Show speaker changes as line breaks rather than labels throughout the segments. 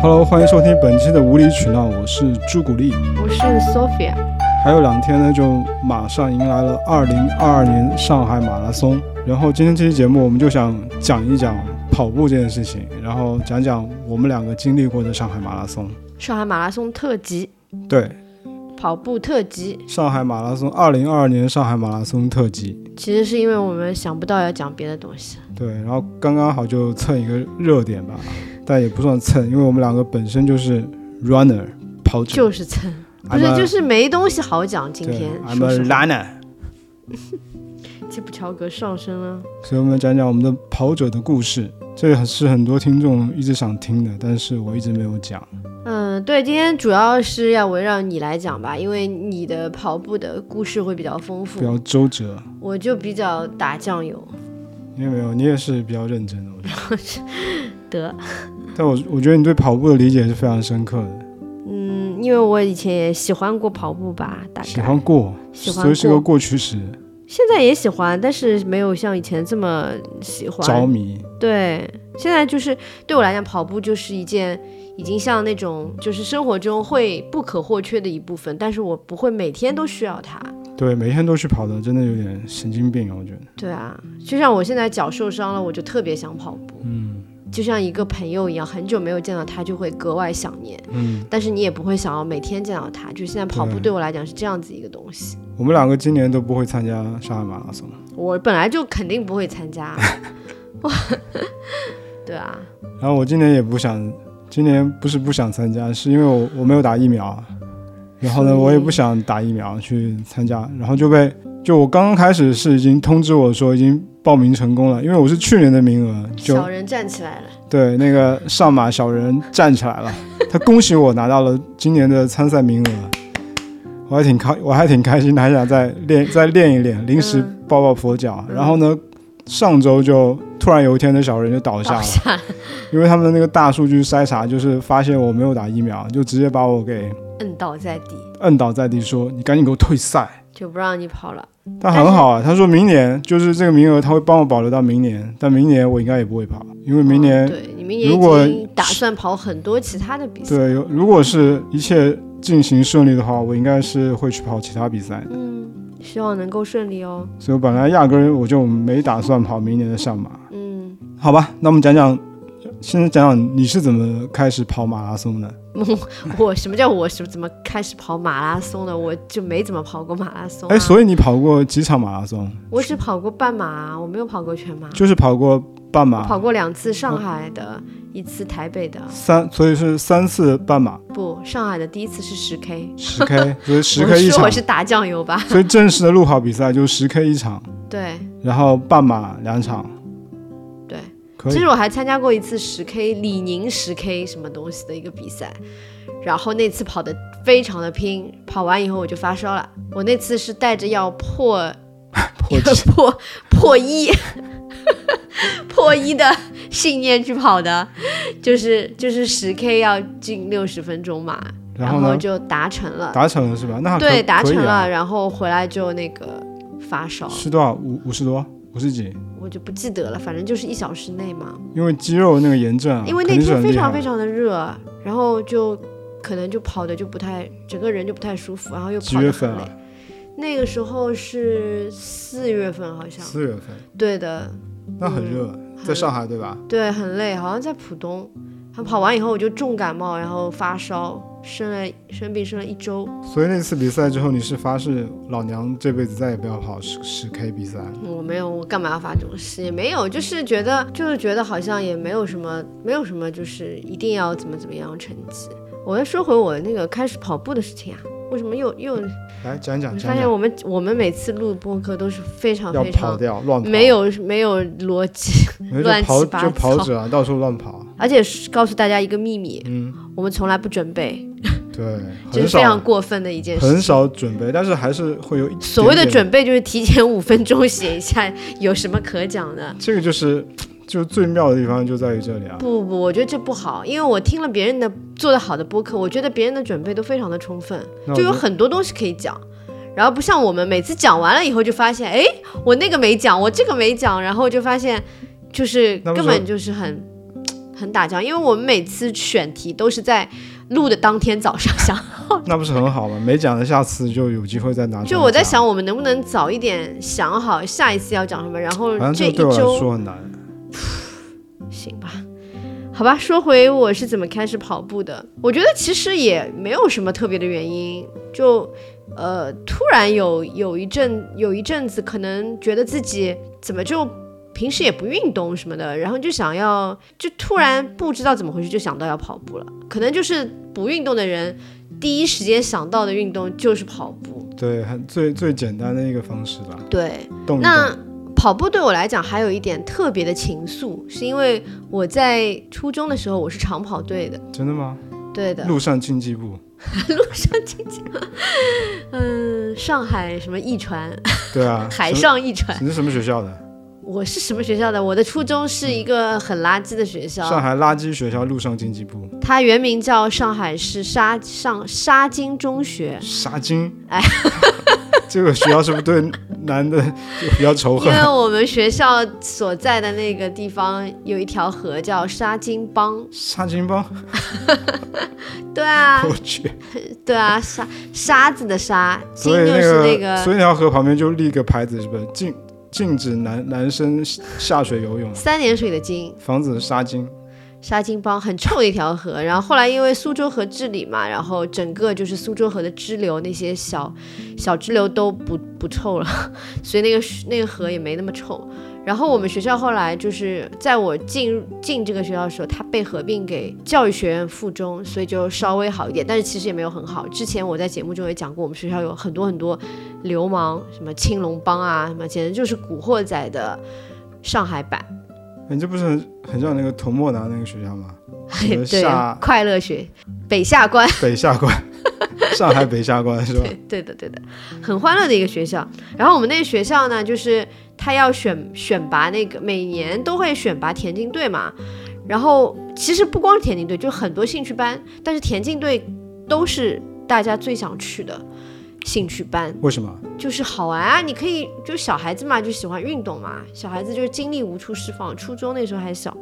Hello，欢迎收听本期的无理取闹，我是朱古力。
我是 Sophia。
还有两天呢，就马上迎来了二零二二年上海马拉松。然后今天这期节目，我们就想讲一讲跑步这件事情，然后讲讲我们两个经历过的上海马拉松。
上海马拉松特辑，
对，
跑步特辑。
上海马拉松二零二二年上海马拉松特辑。
其实是因为我们想不到要讲别的东西。
对，然后刚刚好就蹭一个热点吧，但也不算蹭，因为我们两个本身就是 runner 跑者，
就是蹭，不是就是没东西好讲。今天
对，I'm
说
a runner。
基普乔格上升了。
所以我们讲讲我们的跑者的故事，这也是很多听众一直想听的，但是我一直没有讲。
嗯，对，今天主要是要围绕你来讲吧，因为你的跑步的故事会比较丰富，
比较周折，
我就比较打酱油。
你有没有你也是比较认真的，我觉得。
得，
但我我觉得你对跑步的理解是非常深刻的，
嗯，因为我以前也喜欢过跑步吧，大概
喜欢过，
喜欢
所以是个
过
过去时，
现在也喜欢，但是没有像以前这么喜欢。
着迷。
对，现在就是对我来讲，跑步就是一件已经像那种就是生活中会不可或缺的一部分，但是我不会每天都需要它。
对，每天都去跑的，真的有点神经病啊！我觉得。
对啊，就像我现在脚受伤了，我就特别想跑步。
嗯
就像一个朋友一样，很久没有见到他，就会格外想念。
嗯，
但是你也不会想要每天见到他，就现在跑步
对
对我来讲是这样子一个东西。
我们两个今年都不会参加上海马拉松，
我本来就肯定不会参加。哇对啊，
然后我今年也不想，今年不是不想参加，是因为我我没有打疫苗，然后呢，我也不想打疫苗去参加，然后就被就我刚刚开始是已经通知我说已经报名成功了，因为我是去年的名额，就
小人站起来了。
对那个上马小人站起来了，他恭喜我拿到了今年的参赛名额，我还挺开，我还挺开心的，还想再练 再练一练，临时
嗯
抱抱佛脚，
嗯
然后呢，上周就突然有一天那小人就倒下了。
倒下了，
因为他们的那个大数据筛查，就是发现我没有打疫苗，就直接把我给
摁倒在地，
摁倒在地，说你赶紧给我退赛。
就不让你跑了。
他很好啊，他说明年就是这个名额，他会帮我保留到明年，但明年我应该也不会跑，因为明年、
哦对你明年打算跑很多其他的比赛。
对，如果是一切进行顺利的话，我应该是会去跑其他比赛的。
嗯，希望能够顺利哦。
所以我本来压根儿我就没打算跑明年的上马。
嗯，
好吧，那我们讲讲，现在讲讲你是怎么开始跑马拉松的？
我什么叫我是怎么开始跑马拉松的？我就没怎么跑过马拉松、啊。
哎，所以你跑过几场马拉松？
我只跑过半马，我没有跑过全马。
就是跑过半马，
跑过两次上海的，一次台北的。
三，所以是三次半马，
不，上海的第一次是十 K，
十 K，所以 十
我
K 一场
说我，是打酱油吧？
所以正式的路跑比赛就十 K 一场，
对
然后半马两场，
其实。我还参加过一次十 K 李宁十 K 什么东西的一个比赛，然后那次跑的非常的拼，跑完以后我就发烧了。我那次是带着要破
破 纪
破破一 破一的信念去跑的，就是就是十 K 要进六十分钟嘛，
然后呢？
就达成了，
达成了是吧？那
对，达成了，然后回来就那个发烧，
是多少？五五十多，五十几？
我就不记得了，反正就是一小时内嘛。
因为肌肉那个炎症啊，
因为那天非常非常的热，然后就可能就跑的就不太，整个人就不太舒服，然后又跑得很累。那个时候是四月份，好像。
四月份，
对的，
那很热，在上海对吧？
对，很累，好像在浦东。他跑完以后我就重感冒，然后发烧，生了生病生了一周。
所以那次比赛之后，你是发誓老娘这辈子再也不要跑十十 K 比赛了。
我没有，我干嘛要发这种誓？也没有，就是觉得，就是觉得好像也没有什么，没有什么，就是一定要怎么怎么样成绩。我要说回我那个开始跑步的事情啊，为什么又又？
来讲讲
发现我们我们每次录播客都是非常
要
非常
跑掉乱跑，
没有没有逻辑，乱
就跑
七八
就跑
糟
者啊，到处乱跑。
而且是告诉大家一个秘密，
嗯，
我们从来不准备，
对，
这是非常过分的一件事
很。少准备，但是还是会有一点点
所谓的，准备就是提前 五分钟写一下有什么可讲的。
这个就是就最妙的地方就在于这里啊。
不不，我觉得这不好，因为我听了别人的做的好的播客，我觉得别人的准备都非常的充分，就有很多东西可以讲。然后不像我们每次讲完了以后就发现，哎，我那个没讲，我这个没讲，然后就发现就是根本就是很很打仗，因为我们每次选题都是在录的当天早上想。
那不是很好吗？没讲的下次就有机会再拿出来
就我在，想，我们能不能早一点想好下一次要讲什么，然后这一周
说很难。
行吧，好吧，说回我是怎么开始跑步的，我觉得其实也没有什么特别的原因，就呃突然有有一阵有一阵子可能觉得自己怎么就平时也不运动什么的，然后就想要就突然不知道怎么回事就想到要跑步了，可能就是不运动的人第一时间想到的运动就是跑步，
对，很最最简单的一个方式吧，
对。
动一
那。跑步对我来讲还有一点特别的情愫，是因为我在初中的时候我是长跑队的，
真的吗？
对的，
路上竞技部，
嗯，上海什么艺传，
对啊，
海上艺传。
你是什么学校的？
我是什么学校的？我的初中是一个很垃圾的学校上，
海垃圾学校陆上经济部，
它原名叫上海市沙上沙金中学。
沙金。
哎，
这个学校是不是对男的就比较仇恨
因为？我们学校所在的那个地方有一条河叫沙金浜，
沙金帮，
对啊，
我去。
对啊，沙沙子的沙，金就是
那
那个
所以那条河旁边就立个牌子，是不是禁禁止男男生下水游泳，
三点水的金。
防止杀金。
沙金帮很臭的一条河，然后后来因为苏州河治理嘛，然后整个就是苏州河的支流那些小小支流都不不臭了，所以那个那个河也没那么臭。然后我们学校后来就是在我进进这个学校的时候，它被合并给教育学院附中，所以就稍微好一点，但是其实也没有很好。之前我在节目中也讲过，我们学校有很多很多流氓，什么青龙帮啊，什么简直就是古惑仔的上海版。
你这不是很很像那个童莫南那个学校吗？
对
下，
快乐学北下关。
北下关，上海北下关是吧？
对的，对的，很欢乐的一个学校。然后我们那个学校呢，就是他要选选拔那个，每年都会选拔田径队嘛。然后其实不光是田径队，就很多兴趣班，但是田径队都是大家最想去的兴趣班，
为什么？
就是好玩啊！你可以就小孩子嘛，就喜欢运动嘛，小孩子就是精力无处释放。初中那时候还小，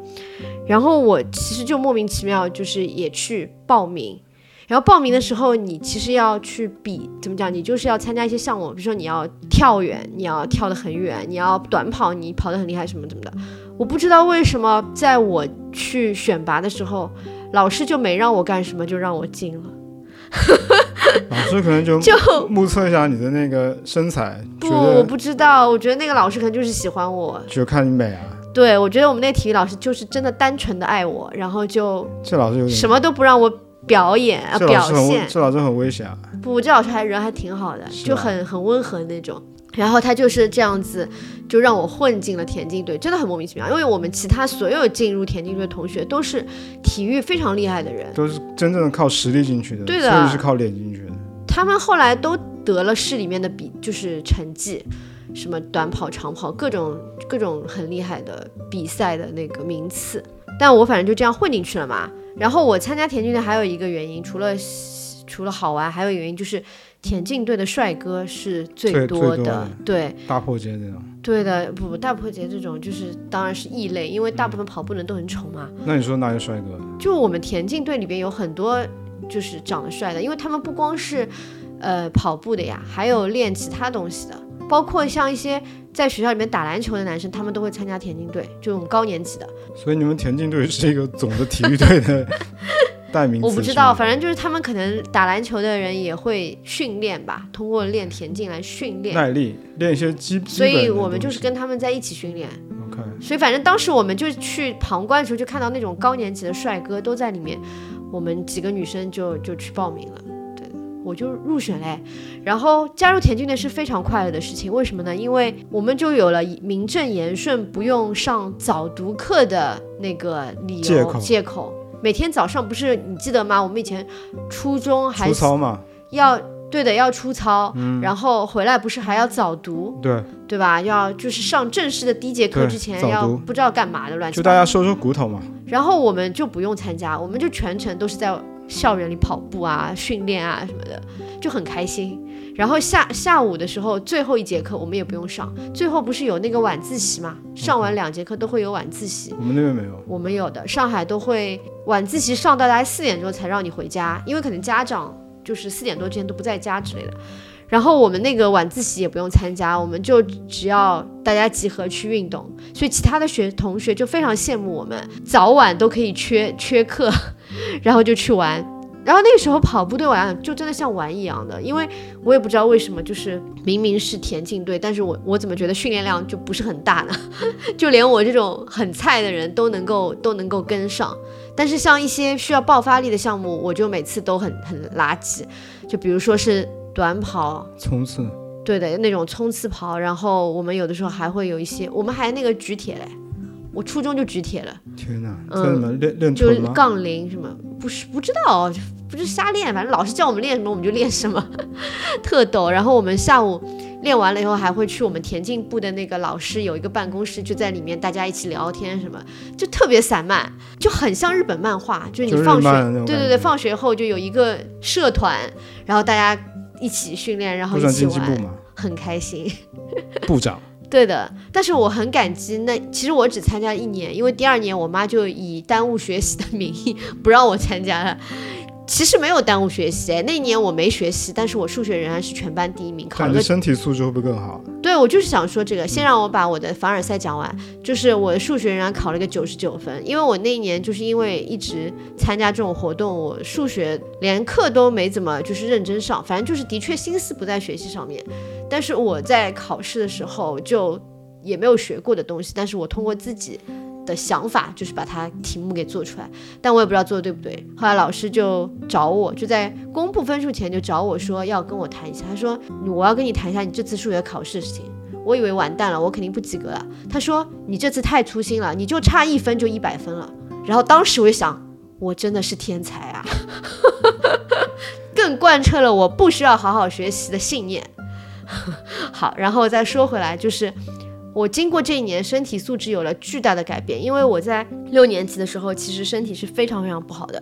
然后我其实就莫名其妙就是也去报名。然后报名的时候，你其实要去比，怎么讲？你就是要参加一些项目，比如说你要跳远，你要跳得很远，你要短跑，你跑得很厉害，什么怎么的。我不知道为什么，在我去选拔的时候，老师就没让我干什么，就让我进了。
老师可能就
就
目测一下你的那个身材，
不，我不知道，我觉得那个老师可能就是喜欢我，
就看你美啊。
对，我觉得我们那体育老师就是真的单纯的爱我，然后就
这老师有点，
什么都不让我表演啊表现。
这老师很危险啊。
不，这老师还人还挺好的，就很很温和那种。然后他就是这样子，就让我混进了田径队，真的很莫名其妙。因为我们其他所有进入田径队的同学都是体育非常厉害的人，
都是真正的靠实力进去的，
对的
所以是靠脸进去的。
他们后来都得了市里面的比，就是成绩，什么短跑、长跑，各种各种很厉害的比赛的那个名次。但我反正就这样混进去了嘛。然后我参加田径队还有一个原因，除了除了好玩，还有一个原因就是田径队的帅哥是最
最
多的。对
大破街那种，
对的，不不，大破节这种就是当然是异类，因为大部分跑步的人都很丑嘛。
那你说哪有帅哥？
就我们田径队里边有很多就是长得帅的，因为他们不光是呃跑步的呀，还有练其他东西的，包括像一些在学校里面打篮球的男生，他们都会参加田径队，就我们高年级的。
所以你们田径队是一个总的体育队的 代名词。
我不知道，反正就是他们可能打篮球的人也会训练吧，通过练田径来训练，
耐力，练一些基。基
所以我们就是跟他们在一起训练。
OK，
所以反正当时我们就去旁观的时候，就看到那种高年级的帅哥都在里面，我们几个女生就就去报名了。对，我就入选嘞。然后加入田径队是非常快乐的事情，为什么呢？因为我们就有了名正言顺不用上早读课的那个理由
借口
借口。每天早上不是你记得吗？我们以前初中还
粗糙嘛，
要对的要出操，
嗯
然后回来不是还要早读，
对，
对吧？要就是上正式的第一节课之前要不知道干嘛的乱七
就
八糟。
大家收收骨头嘛。
然后我们就不用参加，我们就全程都是在校园里跑步啊、训练啊什么的，就很开心。然后下下午的时候最后一节课我们也不用上，最后不是有那个晚自习嘛？上完两节课都会有晚自习。
我们那边没有。
我们有的，上海都会晚自习上到大概四点钟才让你回家，因为可能家长就是四点多之前都不在家之类的。然后我们那个晚自习也不用参加，我们就只要大家集合去运动，所以其他的学同学就非常羡慕我们，早晚都可以缺缺课，然后就去玩。然后那个时候跑步对我来讲就真的像玩一样的，因为我也不知道为什么，就是明明是田径队，但是我我怎么觉得训练量就不是很大呢？就连我这种很菜的人都能够都能够跟上，但是像一些需要爆发力的项目，我就每次都很很垃圾，就比如说是。短跑、
冲刺，
对的那种冲刺跑，然后我们有的时候还会有一些，我们还那个举铁嘞，我初中就举铁了。
天哪，这什么练练
就是杠铃什么？不是不知道，不是瞎练，反正老师叫我们练什么我们就练什么，特逗。然后我们下午练完了以后，还会去我们田径部的那个老师有一个办公室，就在里面大家一起聊天什么，就特别散漫，就很像日本漫画，就是你放学，对对对，放学后就有一个社团，然后大家。一起训练，然后一起玩，很开心。
部长，
对的。但是我很感激，那其实我只参加一年，因为第二年我妈就以耽误学习的名义不让我参加了。其实没有耽误学习，那一年我没学习，但是我数学仍然是全班第一名。考
个身体素质会不会更好？
对，我就是想说这个。先让我把我的凡尔赛讲完，就是我的数学仍然考了个九十九分，因为我那一年就是因为一直参加这种活动，我数学连课都没怎么就是认真上，反正就是的确心思不在学习上面。但是我在考试的时候就也没有学过的东西，但是我通过自己。的想法就是把它题目给做出来，但我也不知道做的对不对。后来老师就找我，就在公布分数前就找我说要跟我谈一下。他说我要跟你谈一下你这次数学考试的事情。我以为完蛋了，我肯定不及格了。他说你这次太粗心了，你就差一分就一百分了。然后当时我就想，我真的是天才啊，更贯彻了我不需要好好学习的信念。好，然后再说回来就是。我经过这一年，身体素质有了巨大的改变。因为我在六年级的时候，其实身体是非常非常不好的。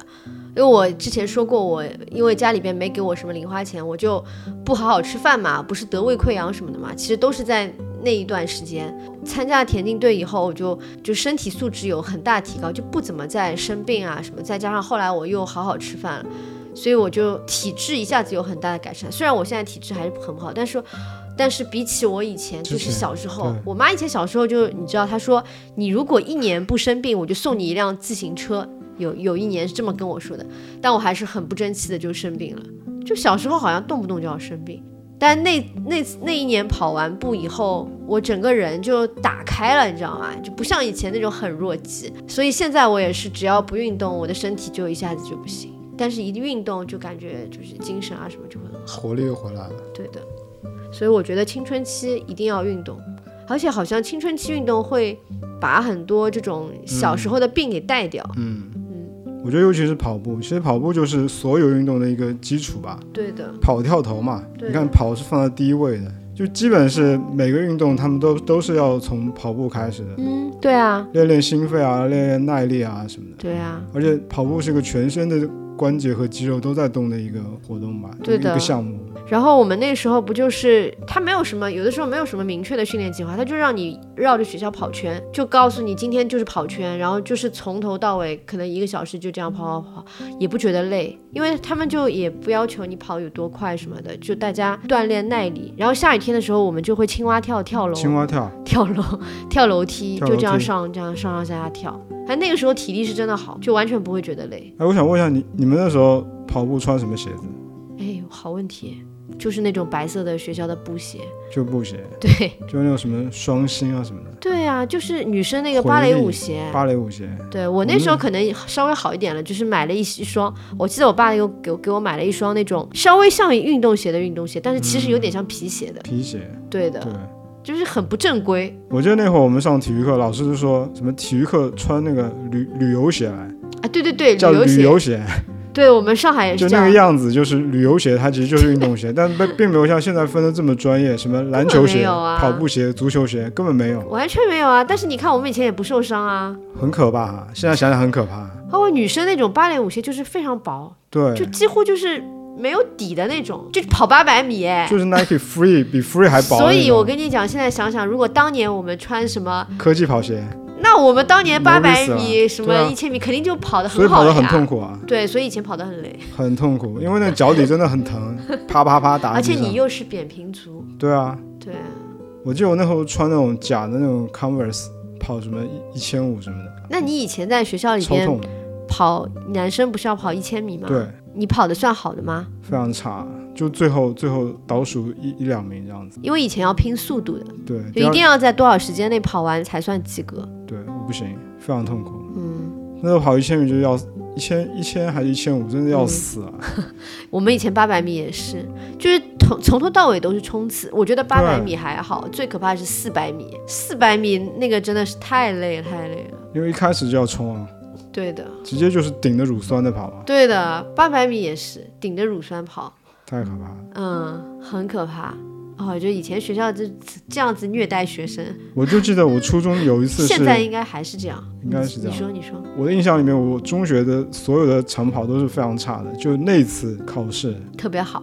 因为我之前说过，我因为家里边没给我什么零花钱，我就不好好吃饭嘛，不是得胃溃疡什么的嘛。其实都是在那一段时间参加了田径队以后，我就就身体素质有很大提高，就不怎么再生病啊什么。再加上后来我又好好吃饭了，所以我就体质一下子有很大的改善。虽然我现在体质还是很不好，但是。但是比起我以前，就是小时候，我妈以前小时候就你知道，她说你如果一年不生病，我就送你一辆自行车。有有一年是这么跟我说的，但我还是很不争气的就生病了。就小时候好像动不动就要生病，但那那那一年跑完步以后，我整个人就打开了，你知道吗？就不像以前那种很弱鸡。所以现在我也是，只要不运动，我的身体就一下子就不行。但是一运动就感觉就是精神啊什么就会很好，
活力又回来了。
对的。所以我觉得青春期一定要运动，而且好像青春期运动会把很多这种小时候的病给带掉。
嗯嗯，我觉得尤其是跑步，其实跑步就是所有运动的一个基础吧。
对的，
跑跳投嘛，你看跑是放在第一位的，就基本是每个运动他们都都是要从跑步开始的。
嗯，对啊，
练练心肺啊，练练耐力啊什么的。
对啊，
而且跑步是个全身的关节和肌肉都在动的一个活动吧，
对的
一个项目。
然后我们那时候不就是他没有什么，有的时候没有什么明确的训练计划，他就让你绕着学校跑圈，就告诉你今天就是跑圈，然后就是从头到尾可能一个小时就这样跑跑跑，也不觉得累，因为他们就也不要求你跑有多快什么的，就大家锻炼耐力。然后下雨天的时候，我们就会青蛙跳跳楼，
青蛙跳
跳楼跳楼梯，就这样上这样上上下下跳。哎，那个时候体力是真的好，就完全不会觉得累。
哎，我想问一下你，你们那时候跑步穿什么鞋子？
哎，好问题。就是那种白色的学校的布鞋，
就布鞋，
对，
就那种什么双星啊什么的，
对啊，就是女生那个芭蕾舞鞋，
芭蕾舞鞋，
对我那时候可能稍微好一点了，就是买了一一双，我记得我爸又给给我买了一双那种稍微像运动鞋的运动鞋，但是其实有点像皮鞋的
皮鞋，
对的，
对，
就是很不正规。
我记得那会儿我们上体育课，老师就说什么体育课穿那个旅旅游鞋来，
啊，对对对，
叫旅游鞋。
对我们上海也是
就那个样子，就是旅游鞋，它其实就是运动鞋，但并并没有像现在分的这么专业，什么篮球鞋、跑步鞋、足球鞋，根本没有，
完全没有啊！但是你看我们以前也不受伤啊，
很可怕啊！现在想想很可怕。
包括女生那种芭蕾舞鞋，就是非常薄，
对，
就几乎就是没有底的那种，就跑八百米哎。
就是 Nike Free 比 Free 还薄。
所以我跟你讲，现在想想，如果当年我们穿什么，
科技跑鞋，
那我们当年八百米、
啊
什么一千米，肯定就跑得很好了呀。
跑得很痛苦啊，
对，所以以前跑得很累，
很痛苦，因为那脚底真的很疼，啪啪啪打
而且。你又是扁平足，
对啊，
对，
我记得我那时候穿那种假的那种 Converse，跑什么一一千五什么的，
那你以前在学校里边
超痛。
跑，男生不是要跑一千米吗？，
对，
你跑的算好的吗？
非常差，就最后最后倒数一一两名这样子。
因为以前要拼速度的，
对，
就一定要在多少时间内跑完才算及格。
对，我不行，非常痛苦。
嗯，
那时候跑一千米就要一千一千还是一千五，真的要
嗯
死啊！
我们以前八百米也是，就是从从头到尾都是冲刺。我觉得八百米还好，最可怕的是四百米。四百米那个真的是太累了，太累了。
因为一开始就要冲啊，
对的，
直接就是顶着乳酸的跑嘛，
对的，八百米也是顶着乳酸跑，
太可怕了。
嗯，很可怕。哦，就以前学校这这样子虐待学生，
我就记得我初中有一次是，
现在应该还是这样。
应该是这样
你说，你说，
我的印象里面，我中学的所有的长跑都是非常差的，就那次考试
特别好，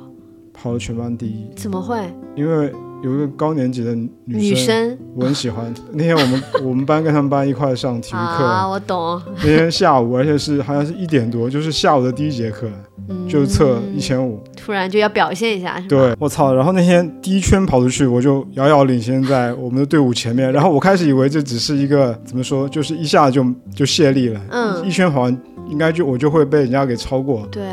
跑了全班第一，
怎么会？
因为有一个高年级的女
女生
我很喜欢。那天我们 我们班跟他们班一块上体育课，
啊，我懂，
那天下午，而且是好像是一点多，就是下午的第一节课，
嗯，
就测一千五。
突然就要表现一下？
对，我操！然后那天第一圈跑出去，我就遥遥领先在我们的队伍前面。然后我开始以为这只是一个怎么说，就是一下就就泄力了。
嗯
一圈跑完，应该就我就会被人家给超过。
对，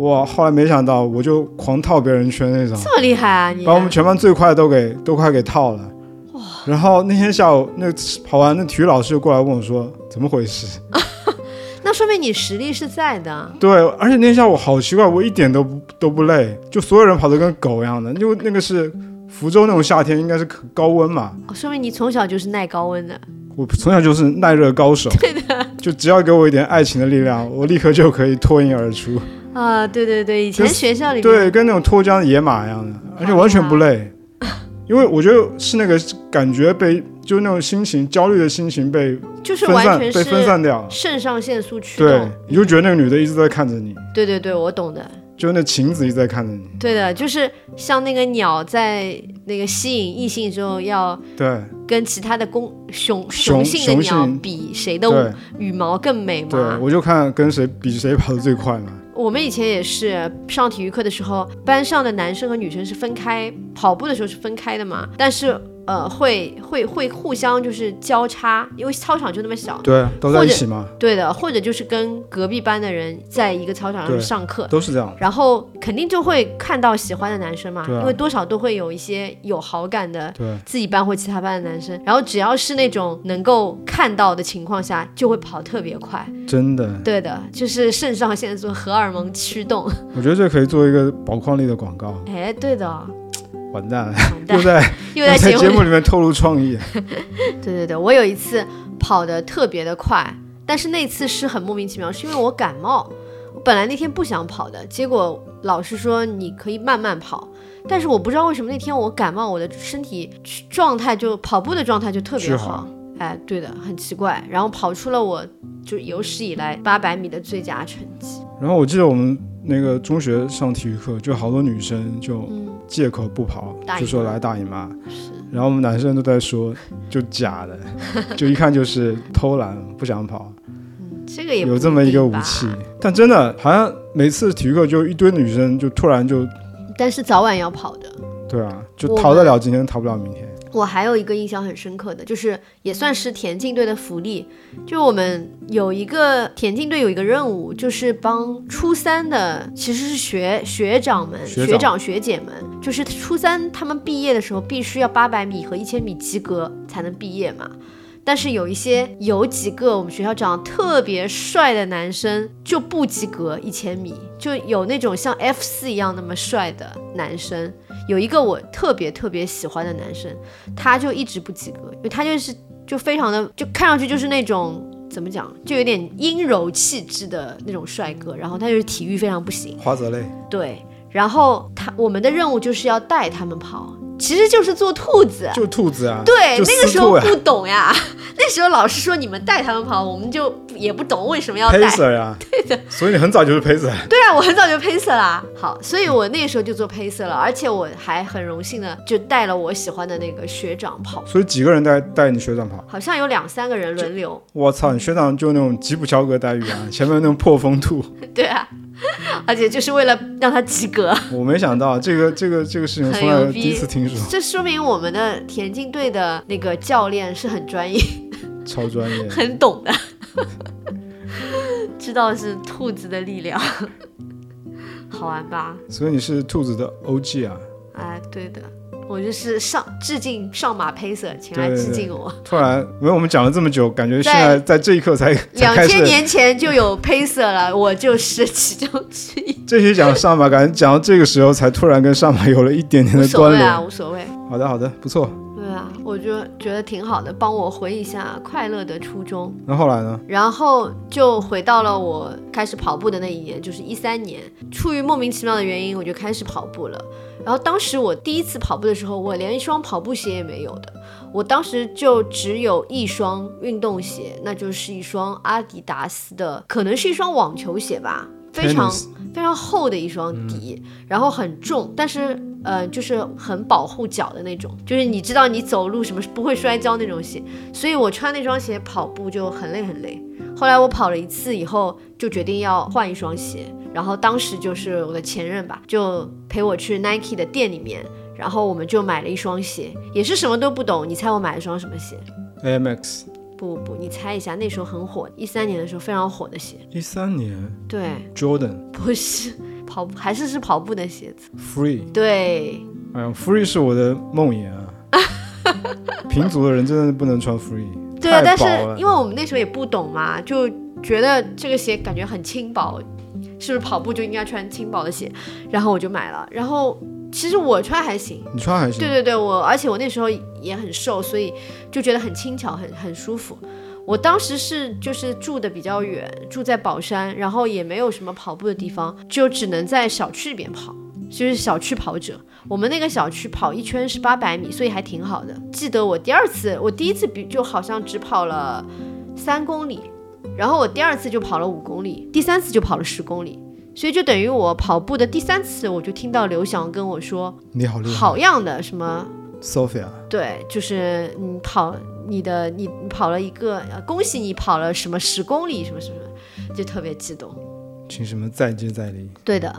哇！后来没想到，我就狂套别人圈那种，
这么厉害啊你！
把我们全班最快都给都快给套了。哇然后那天下午，那跑完，那体育老师就过来问我说：“怎么回事
那说明你实力是在的。？”
对，而且那天下午好奇怪，我一点都不都不累，就所有人跑得跟狗一样的，因为那个是福州那种夏天，应该是高温嘛。
哦说明你从小就是耐高温的。
我从小就是耐热高手，对的，就只要给我一点爱情的力量，我立刻就可以脱颖而出。
啊，对对对，以前学校里面
对，跟那种脱缰的野马一样的，而且完全不累。因为我觉得是那个感觉被，就是那种心情焦虑的心情被
就是
分散，
完全
被分
是
散掉了。
肾上腺素驱
对
动。，
你就觉得那个女的一直在看着你，
对对对，我懂的。
就那晴子一直在看着你。
对的，就是像那个鸟在那个吸引异性之后，要
对
跟其他的公雄
雄
性的鸟比谁的羽毛更美
吗？
对，
我就看跟谁比谁跑得最快嘛。
我们以前也是上体育课的时候，班上的男生和女生是分开，跑步的时候是分开的嘛，但是呃会会会互相就是交叉，因为操场就那么小。
对，都在一起嘛，
对的，或者就是跟隔壁班的人在一个操场上
对
上课，
都是这样。
然后肯定就会看到喜欢的男生嘛，
啊。
因为多少都会有一些有好感的
对，
自己班或其他班的男生，然后只要是那种能够看到的情况下，就会跑特别快。
真的，
对的，就是肾上腺素、荷尔蒙驱动。
我觉得这可以做一个宝矿力的广告。
哎，对的，
完蛋了，
完蛋
又，在
又在
在节
节目里。
目里面透露创意。
对对对，我有一次跑得特别的快，但是那次是很莫名其妙，是因为我感冒。我本来那天不想跑的，结果老师说你可以慢慢跑，但是我不知道为什么那天我感冒，我的身体状态就跑步的状态就特别好
好。
哎，对的，很奇怪，然后跑出了我就有史以来八百米的最佳成绩。
然后我记得我们那个中学上体育课，就好多女生就
嗯，
借口不跑，就说来大姨妈。
是。
然后我们男生都在说，就假的，就一看就是偷懒，不想跑，嗯
这个也
有这么一个武器。但真的好像每次体育课就一堆女生就突然就
但是早晚要跑的。
对啊，就逃得了今天，逃不了明天。
我还有一个印象很深刻的，就是也算是田径队的福利，就我们有一个田径队有一个任务，就是帮初三的其实是学学长们、
学长
学长学姐们，就是初三他们毕业的时候必须要八百米和一千米及格才能毕业嘛。但是有一些有几个我们学校长得特别帅的男生就不及格一千米，就有那种像 F 四一样那么帅的男生。有一个我特别特别喜欢的男生，他就一直不及格，因为他就是就非常的就看上去就是那种怎么讲，就有点阴柔气质的那种帅哥，然后他就是体育非常不行，
花泽类，
对。然后他我们的任务就是要带他们跑，其实就是做兔子。
就兔子啊，
对，
就
那个时候不懂呀，那时候老师说你们带他们跑，我们就也不懂为什么要带。
，pacer 呀，对的，所以你很早就是 pacer，
对啊，我很早就配色啦。好，所以我那时候就做配色了，而且我还很荣幸的就带了我喜欢的那个学长跑，
所以几个人带带你学长跑。
好像有两三个人轮流。
我操，你学长就那种吉普乔格待遇啊，前面那种破风兔，
对啊，而且就是为了让他及格。
我没想到这个这个这个事情，我从来第一次听说，
这说明我们的田径队的那个教练是很专业、
超专业。
很懂的，知道是兔子的力量，好玩吧？
所以你是兔子的 OG 啊！
哎，对的，我就是上致敬上马配色，请来致敬我。
突然，因为我们讲了这么久，感觉现
在
在在这一刻才才
两。千年前就有配色了，我就是其中之一。
这些讲上马，感觉讲到这个时候才突然跟上马有了一点点的关联。
所谓啊，无所谓。
好的，好的，不错。
对啊，我就觉得挺好的，帮我回忆一下快乐的初衷。
那后来呢？
然后就回到了我开始跑步的那一年，就是一三年。出于莫名其妙的原因，我就开始跑步了。然后当时我第一次跑步的时候，我连一双跑步鞋也没有的，我当时就只有一双运动鞋，那就是一双阿迪达斯的，可能是一双网球鞋吧，非常非常厚的一双底，然后很重，但是呃，就是很保护脚的那种，就是你知道你走路什么不会摔跤那种鞋，所以我穿那双鞋跑步就很累很累。后来我跑了一次以后，就决定要换一双鞋，然后当时就是我的前任吧，就陪我去 Nike 的店里面，然后我们就买了一双鞋，也是什么都不懂，你猜我买了双什么鞋
？AMX
不不不，你猜一下，那时候很火，一三年的时候非常火的鞋，
一三年？
对
，Jordan。
不是跑步，还是是跑步的鞋子
，Free，
对。
哎呀，Free 是我的梦魇啊！平足的人真的不能穿 Free，
对啊，但是因为我们那时候也不懂嘛，就觉得这个鞋感觉很轻薄，是不是跑步就应该穿轻薄的鞋？然后我就买了。然后其实我穿还行，
你穿还行
对。对对，我而且我那时候也很瘦，所以就觉得很轻巧，很很舒服。我当时是就是住的比较远，住在宝山，然后也没有什么跑步的地方，就只能在小区里边跑，就是小区跑者。我们那个小区跑一圈是八百米，所以还挺好的。记得我第二次，我第一次比就好像只跑了三公里，然后我第二次就跑了五公里，第三次就跑了十公里。所以就等于我跑步的第三次，我就听到刘翔跟我说，
你好厉害
好样的，什么
，Sophia，
对，就是你跑你的你你跑了一个，呃恭喜你跑了什么十公里什么什么，就特别激动。
请什么再接再厉。
对的，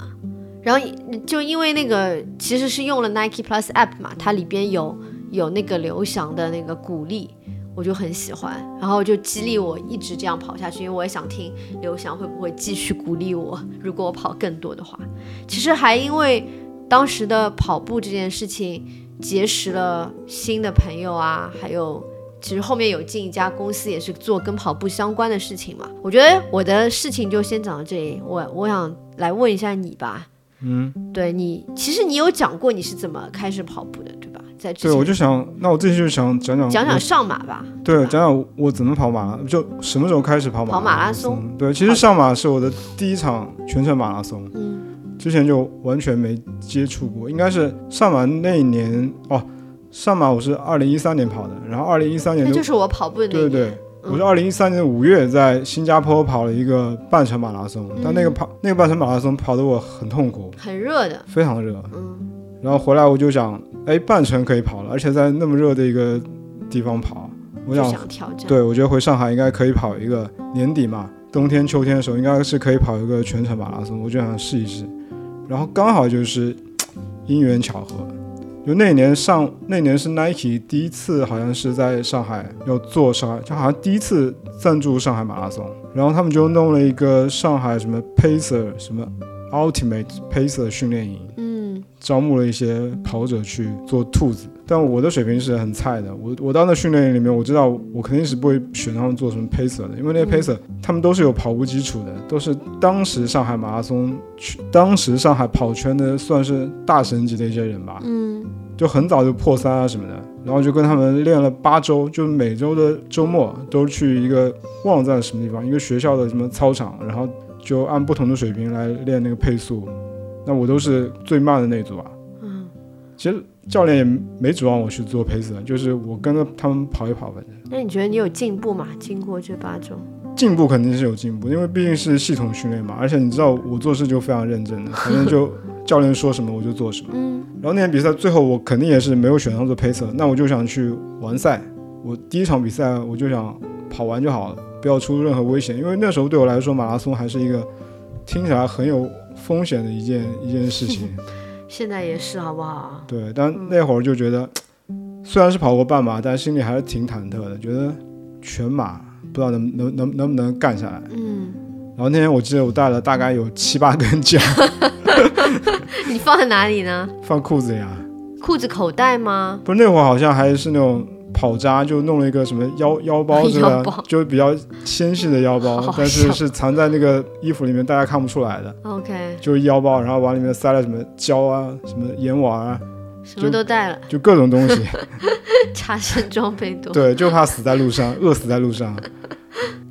然后就因为那个其实是用了 Nike Plus App 嘛，它里边有有那个刘翔的那个鼓励，我就很喜欢，然后就激励我一直这样跑下去，因为我也想听刘翔会不会继续鼓励我，如果我跑更多的话。其实还因为当时的跑步这件事情结识了新的朋友啊，还有。其实后面有进一家公司，也是做跟跑步相关的事情嘛。我觉得我的事情就先讲到这里。我我想来问一下你吧，
嗯，
对你，其实你有讲过你是怎么开始跑步的，对吧？在之
对，我就想，那我这期就想讲讲
讲讲上马吧。
对，讲讲我怎么跑马，就什么时候开始跑马
跑马拉松。
对，其实上马是我的第一场全程马拉松，
嗯，
之前就完全没接触过。应该是上马那一年哦，上马我是二零一三年跑的，然后二零一三年
就是我跑步的那
对。对，我是二零一三年五月在新加坡跑了一个半程马拉松，但那个跑那个半程马拉松跑得我很痛苦，
很热的，
非常热。
嗯，
然后回来我就想，哎，半程可以跑了，而且在那么热的一个地方跑，我想
想挑战。
对，我觉得回上海应该可以跑一个年底嘛，冬天、秋天的时候应该是可以跑一个全程马拉松，我就想试一试。然后刚好就是 因缘巧合，就那年上那年是 Nike 第一次好像是在上海要做上海，就好像第一次赞助上海马拉松，然后他们就弄了一个上海什么 Pacer 什么 Ultimate Pacer 训练营，
嗯，
招募了一些跑者去做兔子，但我的水平是很菜的。我我到那训练营里面，我知道我肯定是不会选他们做什么 pacer 的，因为那些 pacer、他们都是有跑步基础的，都是当时上海马拉松去，当时上海跑圈的算是大神级的一些人吧。
嗯，
就很早就破三啊什么的，然后就跟他们练了八周，就每周的周末都去一个忘了在什么地方，一个学校的什么操场，然后就按不同的水平来练那个配速，那我都是最慢的那组啊。
嗯，
其实教练也没指望我去做 pace，就是我跟着他们跑一跑，反正
那你觉得你有进步吗？经过这八周？
进步肯定是有进步，因为毕竟是系统训练嘛，而且你知道我做事就非常认真的，反正就教练说什么我就做什么。
嗯
然后那场比赛最后我肯定也是没有选上做 pacer，那我就想去完赛。我第一场比赛我就想跑完就好了，不要出任何危险，因为那时候对我来说马拉松还是一个听起来很有风险的一件一件事情。
现在也是，好不好？
对，但那会儿就觉得，虽然是跑过半马，但心里还是挺忐忑的，觉得全马不知道能能能能不能干下来。
嗯，
然后那天我记得我带了大概有七八根姜
你放在哪里呢？
放裤子里啊，
裤子口袋吗？
不是那会儿好像还是那种跑渣，就弄了一个什么腰 腰包之类的
腰包，
就比较纤细的腰包，但是是藏在那个衣服里面，大家看不出来的
，OK，
就是腰包，然后往里面塞了什么胶啊、什么盐丸啊，
什么都带了，
就各种东西。
差生装备多，
对，就怕死在路上，饿死在路上。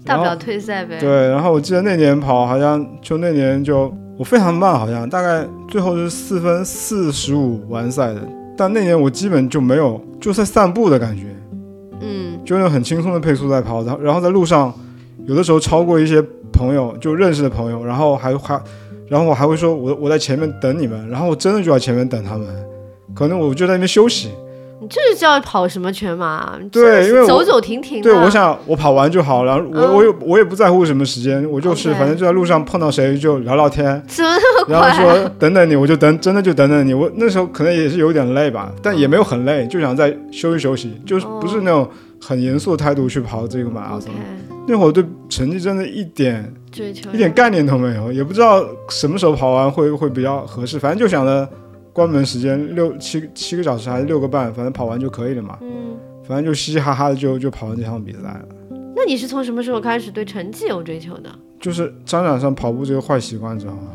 大不了退赛呗。
对，然后我记得那年跑好像就那年就我非常慢，好像大概最后是四分四十五完赛的，但那年我基本就没有就在散步的感觉，
嗯，
就那种很轻松的配速在跑，然后然后在路上有的时候超过一些朋友，就认识的朋友，然后还还然后我还会说我我在前面等你们，然后我真的就在前面等他们，可能我就在那边休息。
你这是叫跑什么全马？
对因为我
走走停停。
对，我想我跑完就好，然后我、
嗯
我也我也不在乎什么时间，我就是反正就在路上碰到谁就聊聊天，
怎么那么
然后？说等等你，我就等，真的就等等你。我那时候可能也是有点累吧，但也没有很累，就想再休息休息，就是不是那种很严肃的态度去跑这个马拉松。那会儿对成绩真的一点
追求
一点概念都没有，也不知道什么时候跑完会会比较合适，反正就想着关门时间六七七个小时还是六个半，反正跑完就可以了嘛。
嗯，
反正就嘻嘻哈哈的就就跑完这场比赛了。
那你是从什么时候开始对成绩有追求的？
就是沾染上跑步这个坏习惯知道吗，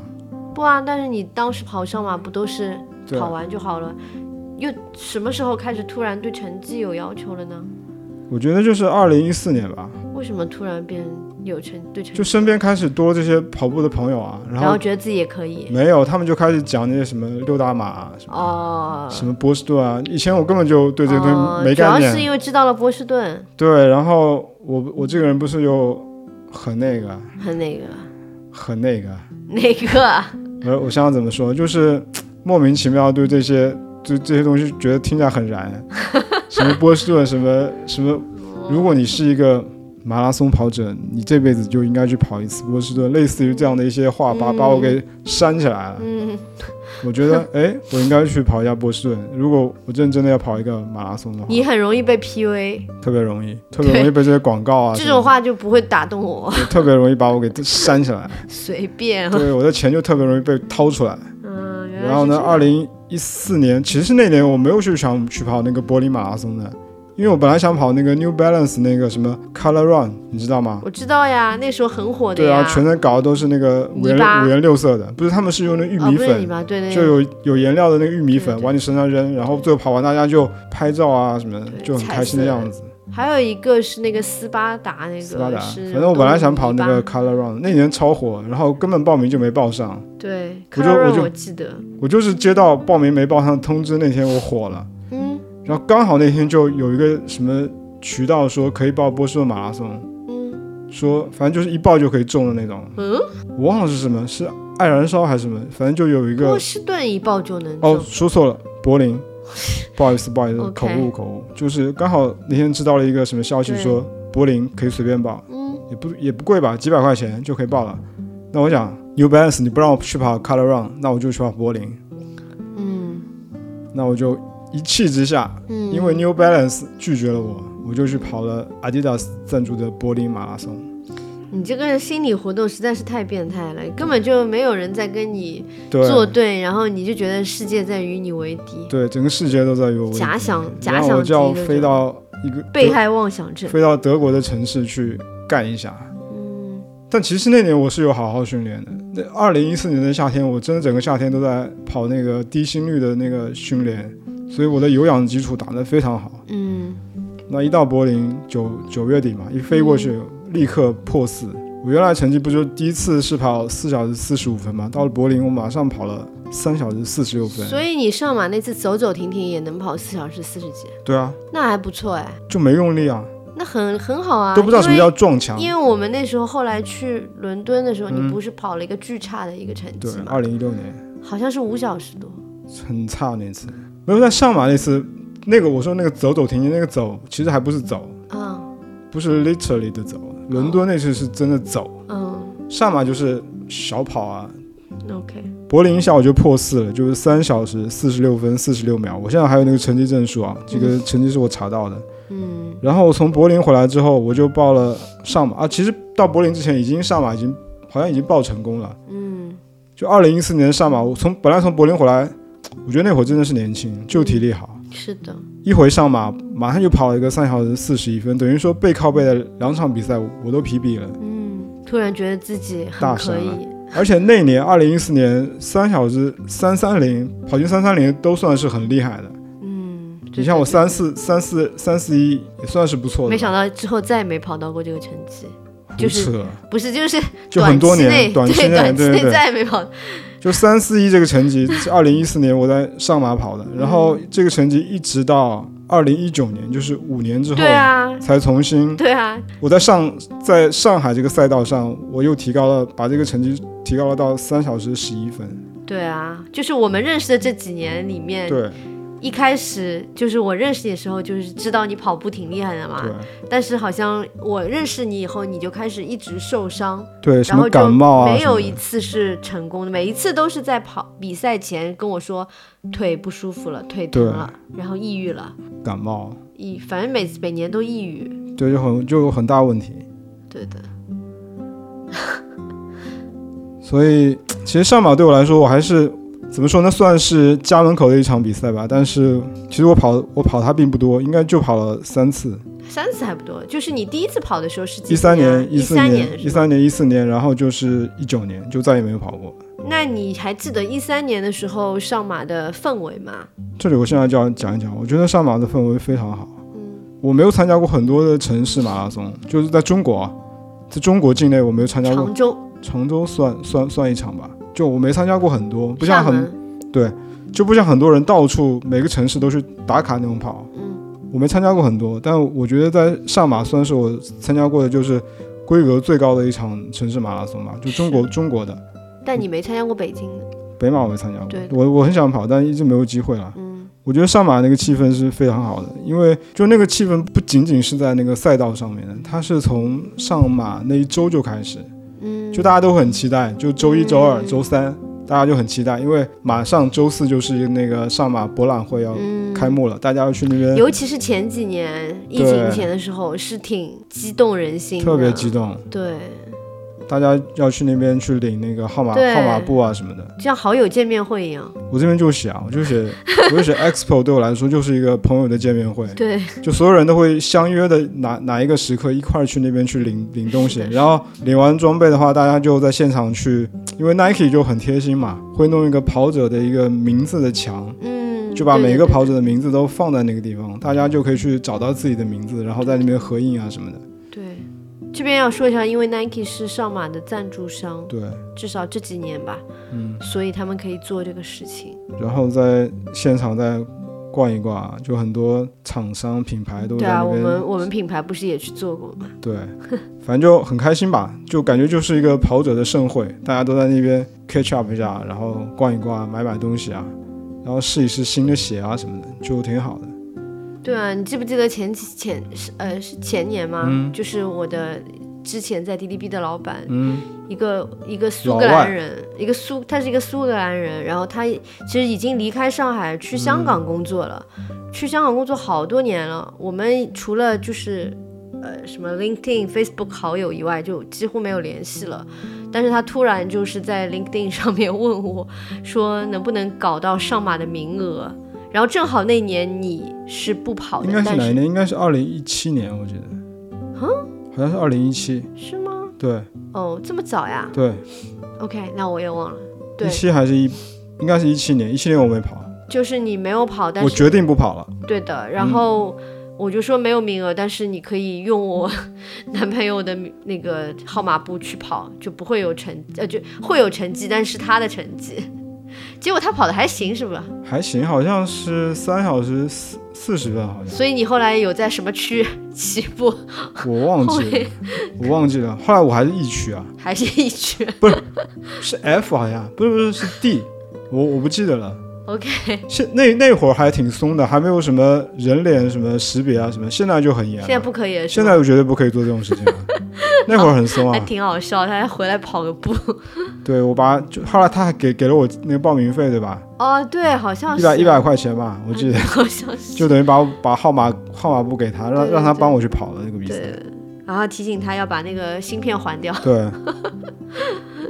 不啊，但是你当时跑上马不都是跑完就好了？又什么时候开始突然对成绩有要求了呢？
我觉得就是二零一四年吧，
为什么突然变有成对成？
就身边开始多这些跑步的朋友啊，然
然后
后
觉得自己也可以。
没有，他们就开始讲那些什么六大马啊，什么
哦。
什么波士顿啊，以前我根本就对这些东
哦
西没概念。
主要是因为知道了波士顿，
对，然后我我这个人不是又很那个？
很那个。
很那个，
那个，
我我想想怎么说，就是莫名其妙对这些对这些东西觉得听起来很燃，什么波士顿什么什么，如果你是一个马拉松跑者，你这辈子就应该去跑一次波士顿，类似于这样的一些话，把、
嗯
把我给煽起来了。
嗯，
我觉得，哎，我应该去跑一下波士顿。如果我认真的要跑一个马拉松的话，
你很容易被 PUA，
特别容易，特别容易被这些广告啊，
这种话就不会打动我，
特别容易把我给煽起来。
随便。
对，我的钱就特别容易被掏出来。
嗯，
然后呢，二零一四年，其实那年我没有去想去跑那个柏林马拉松的，因为我本来想跑那个 New Balance 那个什么 Color Run，你知道吗？
我知道呀，那时候很火的呀。
对啊，全程搞的都是那个五颜五颜六色的，不是他们是用那玉
哦，
米粉？
对对
就，有有颜料的那个玉米粉往你身上扔，然后最后跑完大家就拍照啊什么的，就很开心的样子。
还有一个是那个斯巴达，那个
斯巴达，
是
反正我本来想跑那个 Color Run，那年超火，然后根本报名就没报上。
对，Color Run
我就
我记得，
我就是接到报名没报上通知那天我火了，
嗯。
然后刚好那天就有一个什么渠道说可以报波士顿马拉松，
嗯。
说反正就是一报就可以中的那种，
嗯，
我忘了是什么，是爱燃烧还是什么，反正就有一个
波士顿一报就能
哦，说错了，柏林，不好意思不好意思口误口误，就是刚好那天知道了一个什么消息说柏林可以随便报，
嗯
也不也不贵吧，几百块钱就可以报了。那我想 New Balance 你不让我去跑 Color Run，那我就去跑柏林。
嗯
那我就一气之下，
嗯，
因为 New Balance 拒绝了我，我就去跑了 Adidas 赞助的柏林马拉松。
你这个心理活动实在是太变态了，根本就没有人在跟你作对，然后你就觉得世界在与你为敌，
对，整个世界都在与我为敌
假想假
然后我
想
就要飞到一个
被害妄想症。
飞到德国的城市去干一下。
嗯
但其实那年我是有好好训练的。那二零一四年的夏天，我真的整个夏天都在跑那个低心率的那个训练，所以我的有氧基础打得非常好。
嗯
那一到柏林九九月底嘛，一飞过去、立刻破四。我原来成绩不就第一次是跑四小时四十五分吗，到了柏林我马上跑了三小时四十六分。
所以你上马那次走走停停也能跑四小时四十几，
对啊，
那还不错哎，
就没用力啊，
那很很好啊，
都不知道什么叫撞墙。
因为我们那时候后来去伦敦的时候，
嗯
你不是跑了一个巨差的一个成绩，吗？
二零一六年
好像是五小时多。
很差那次，没有在上马那次，那个我说那个走走停停那个走，其实还不是走，
嗯
不是 literally 的走。伦敦那次是真的走，
嗯
上马就是小跑啊。
，OK，
柏林一下我就破四了，就是三小时四十六分四十六秒。我现在还有那个成绩证书啊，这个成绩是我查到的。
嗯
然后我从柏林回来之后，我就报了上马啊。其实到柏林之前已经上马，已经好像已经报成功了。
嗯
就二零一四年上马，我从本来从柏林回来，我觉得那会儿真的是年轻，就体力好。
是的，
一回上马，马上就跑了一个三小时四十一分，等于说背靠背的两场比赛我都疲惫了。
嗯，突然觉得自己很可以，
而且那年二零一四年三小时三三零跑进三三零都算是很厉害的。
嗯，
你像我
对
三四三四三四一也算是不错的。
没想到之后再也没跑到过这个成绩，就是，不是就是
就很多年，
短
短期内，
对短期内再也没跑，
就三四一这个成绩是二零一四年我在上马跑的，然后这个成绩一直到二零一九年，就是五年之后
对啊，
才重新，
对啊，
我在上在上海这个赛道上，我又提高了，把这个成绩提高了到三小时十一分。
对啊，就是我们认识的这几年里面，
对
一开始就是我认识你的时候，就是知道你跑步挺厉害的嘛，
对。
但是好像我认识你以后，你就开始一直受伤，
对，
然后就
感冒啊，
没有一次是成功的，每一次都是在跑比赛前跟我说腿不舒服了，腿疼了，然后抑郁了，
感冒，
抑反正每每年都抑郁，
对，就很就有很大问题。
对的，
所以其实上马对我来说，我还是怎么说呢，算是家门口的一场比赛吧。但是其实我跑我跑它并不多，应该就跑了三次。
三次还不多，就是你第一次跑的时候是几
一三
年一
四
年
一三年、一四年，然后就是一九年，就再也没有跑过。
那你还记得一三年的时候上马的氛围吗？
这里我现在就要讲一讲，我觉得上马的氛围非常好。
嗯
我没有参加过很多的城市马拉松，就是在中国啊，在中国境内我没有参加过
常。州、
常州算算算一场吧，就我没参加过很多，不像很
对，
就不像很多人到处每个城市都去打卡那种跑。
嗯。
我没参加过很多，但我觉得在上马算是我参加过的就是规格最高的一场城市马拉松吧，就中国中国的。
但你没参加过北京的，
北马我没参加过。
对，
我我很想跑，但一直没有机会了。
嗯。
我觉得上马那个气氛是非常好的，因为就那个气氛不仅仅是在那个赛道上面的，它是从上马那一周就开始，
嗯，
就大家都很期待，就周一、周二、
嗯。
周三，大家就很期待，因为马上周四就是那个上马博览会要
嗯。
开幕了，大家要去那边
尤其是前几年疫情前的时候，是挺激动人心的，
特别激动，
对，
大家要去那边去领那个号码号码布啊什么的。
像好友见面会一样。
我这边就写啊，我就写，我就写 Expo 对我来说就是一个朋友的见面会，
对，
就所有人都会相约的哪哪一个时刻一块儿去那边去领领东西然后领完装备的话，大家就在现场去，因为 Nike 就很贴心嘛，会弄一个跑者的一个名字的墙，
嗯，
就把每一个跑。者的名字都放在那个地方，大家就可以去找到自己的名字，然后在那边合影啊什么的。
这边要说一下，因为 Nike 是上马的赞助商，
对，
至少这几年吧，
嗯，
所以他们可以做这个事情。
然后在现场再逛一逛，就很多厂商品牌都
对啊，我。们我们品牌不是也去做过吗？
对，反正就很开心吧，就感觉就是一个跑者的盛会，大家都在那边 catch up 一下，然后逛一逛，买买东西啊，然后试一试新的鞋啊什么的，就挺好的。
对啊，你记不记得前几前是呃是前年吗？
嗯
就是我的之前在 DDB 的老板，
嗯，
一个一个苏格兰人，一个苏，他是一个苏格兰人，然后他其实已经离开上海去香港工作了，去香港工作好多年了。我们除了就是呃什么 LinkedIn、Facebook 好友以外，就几乎没有联系了。但是他突然就是在 LinkedIn 上面问我说，能不能搞到上马的名额？然后正好那年你是不跑的，
应该是哪一年？应该是二零一七年，我记得。嗯好像是二零一七。
是吗？
对
哦，这么早呀
对
，？OK，那我也忘了。对
一，七还是一，应该是一七年，一七年我没跑，
就是你没有跑，但是
我决定不跑了。
对的，然后我就说没有名额，但是你可以用我 男朋友的名那个号码布去跑，就不会有成呃就会有成绩，但是他的成绩。结果他跑的还行，是吧？
还行，好像是三小时四四十分，好像
所以你后来有在什么区 起步？
我忘记了，我忘记了。后来我还是 E 区啊，
还是 E 区不
是是 F 好像，不是不是是 D，我我不记得了。
？OK，
现那那会儿还挺松的，还没有什么人脸什么识别啊什么，现在就很严。
现在不可以
现在我绝对不可以做这种事情了。那会儿很松啊
还
啊，
挺好笑，他还回来跑个步。
对我把就后来他还给给了我那个报名费，对吧？
哦，对，好像是
一百一百块钱吧，我记得，
好像是。
就等于把我把号码号码布给他，让让他帮我去跑的那个比赛。
对，然后提醒他要把那个芯片还掉，
对，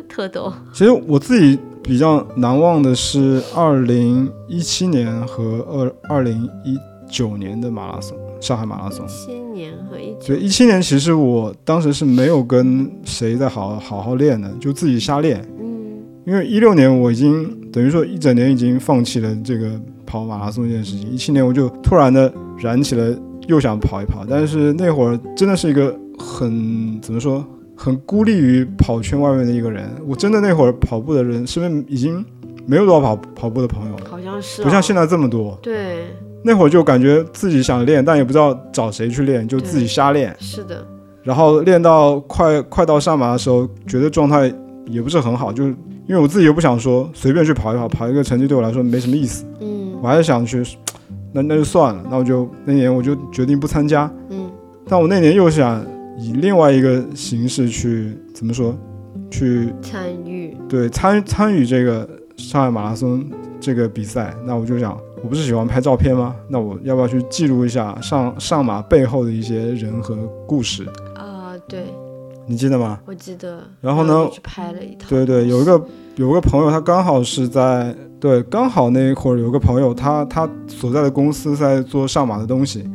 特逗。
其实我自己比较难忘的是二零一七年和二二零一九年的马拉松，上海马拉松。
七年和一九
对，一七年其实我当时是没有跟谁在好好好练的，就自己瞎练。
嗯，
因为一六年我已经等于说一整年已经放弃了这个跑马拉松这件事情，一七年我就突然的燃起了又想跑一跑，但是那会儿真的是一个很怎么说，很孤立于跑圈外面的一个人。我真的那会儿跑步的人身边已经没有多少跑跑步的朋友了，
好像是、哦，
不像现在这么多。
对，
那会儿就感觉自己想练，但也不知道找谁去练，就自己瞎练。
是的，
然后练到快快到上马的时候，觉得状态也不是很好，就是因为我自己又不想说随便去跑一跑，跑一个成绩对我来说没什么意思，
嗯
我还是想去，那那就算了，那我就那年我就决定不参加。
嗯
但我那年又想以另外一个形式去怎么说，去
参与，
对参参与这个上海马拉松这个比赛，那我就想，我不是喜欢拍照片吗？那我要不要去记录一下上上马背后的一些人和故事？
啊、对
你记得吗？
我记得。
然后呢
就去拍了一套。
对对，有一个有个朋友，他刚好是在对，刚好那会儿有个朋友，他他所在的公司在做上马的东西，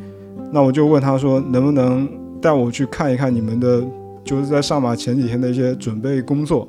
那我就问他说，能不能带我去看一看你们的，就是在上马前几天的一些准备工作，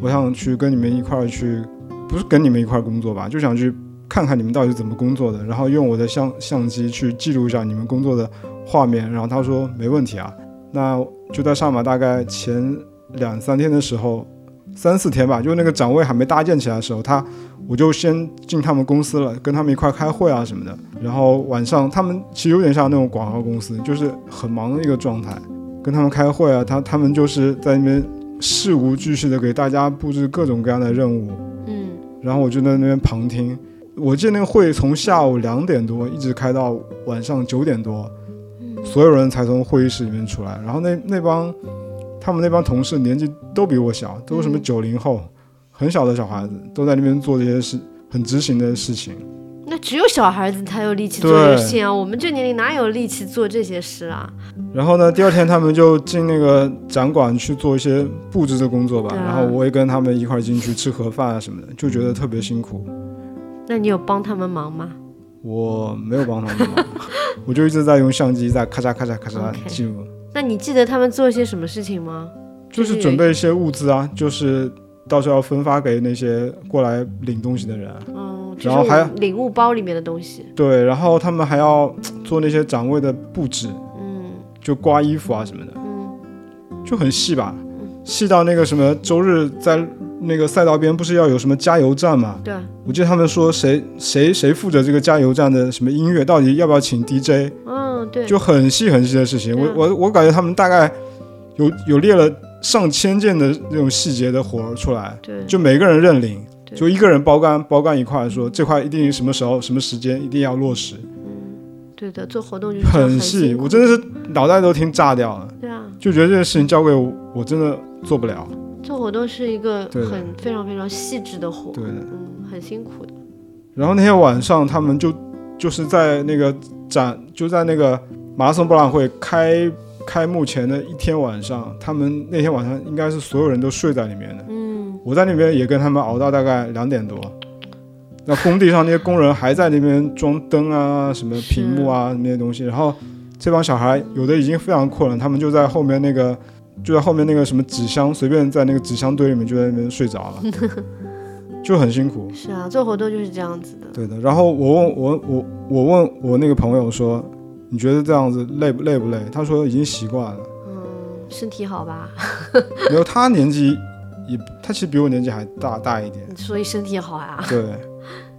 我想去跟你们一块儿去，不是跟你们一块儿工作吧，就想去看看你们到底是怎么工作的，然后用我的相相机去记录一下你们工作的画面，然后他说没问题啊，那就在上马大概前两三天的时候。三四天吧，就那个展位还没搭建起来的时候，他我就先进他们公司了，跟他们一块开会啊什么的。然后晚上他们其实有点像那种广告公司，就是很忙的一个状态，跟他们开会啊，他他们就是在那边事无巨细的给大家布置各种各样的任务，
嗯
然后我就在那边旁听。我记得那个会从下午两点多一直开到晚上九点多，
嗯
所有人才从会议室里面出来。然后那那帮他们那帮同事年纪都比我小，都是什么
嗯
九零后，很小的小孩子，都在那边做这些事，很执行的事情。
那只有小孩子才有力气做这些事情啊，我们这年龄哪有力气做这些事啊？
然后呢，第二天他们就进那个展馆去做一些布置的工作吧。
啊
然后我也跟他们一块进去吃盒饭啊什么的，就觉得特别辛苦。
那你有帮他们忙吗？
我没有帮他们忙，我就一直在用相机在咔嚓咔嚓咔嚓记录。
那你记得他们做些什么事情吗？
就是准备一些物资啊，就是到时候要分发给那些过来领东西的人。
嗯，
然后还
要领物包里面的东西。
对，然后他们还要做那些展位的布置，
嗯
就刮衣服啊什么的，
嗯
就很细吧，细到那个什么周日在那个赛道边不是要有什么加油站嘛？
对，
我记得他们说谁谁谁负责这个加油站的什么音乐，到底要不要请 DJ，
嗯对，
就很细很细的事情。我我我感觉他们大概有有列了上千件的那种细节的活儿出来，
对
就每个人认领，就一个人包干包干一块，说这块一定什么时候什么时间一定要落实，
对的，做活动就
很细，我真的是脑袋都听炸掉了，
对啊，
就觉得这件事情交给我，我真的做不了。
做活动是一个很非常非常细致的活，
对的。
嗯，很辛苦的。
然后那天晚上他们就就是在那个展，就在那个马拉松博览会开开幕前的一天晚上，他们那天晚上应该是所有人都睡在里面的。
嗯，
我在那边也跟他们熬到大概两点多。那工地上那些工人还在那边装灯啊、什么屏幕啊那些东西，然后这帮小孩有的已经非常困了，他们就在后面那个就在后面那个什么纸箱，随便在那个纸箱堆里面就在那边睡着了，就很辛苦。
是啊，做活动就是这样子的。
对的，然后我问我我我问我那个朋友说，你觉得这样子累不累不累？他说已经习惯了。
嗯，身体好吧？
没有，他年纪也他其实比我年纪还大大一点，
所以身体好啊，
对，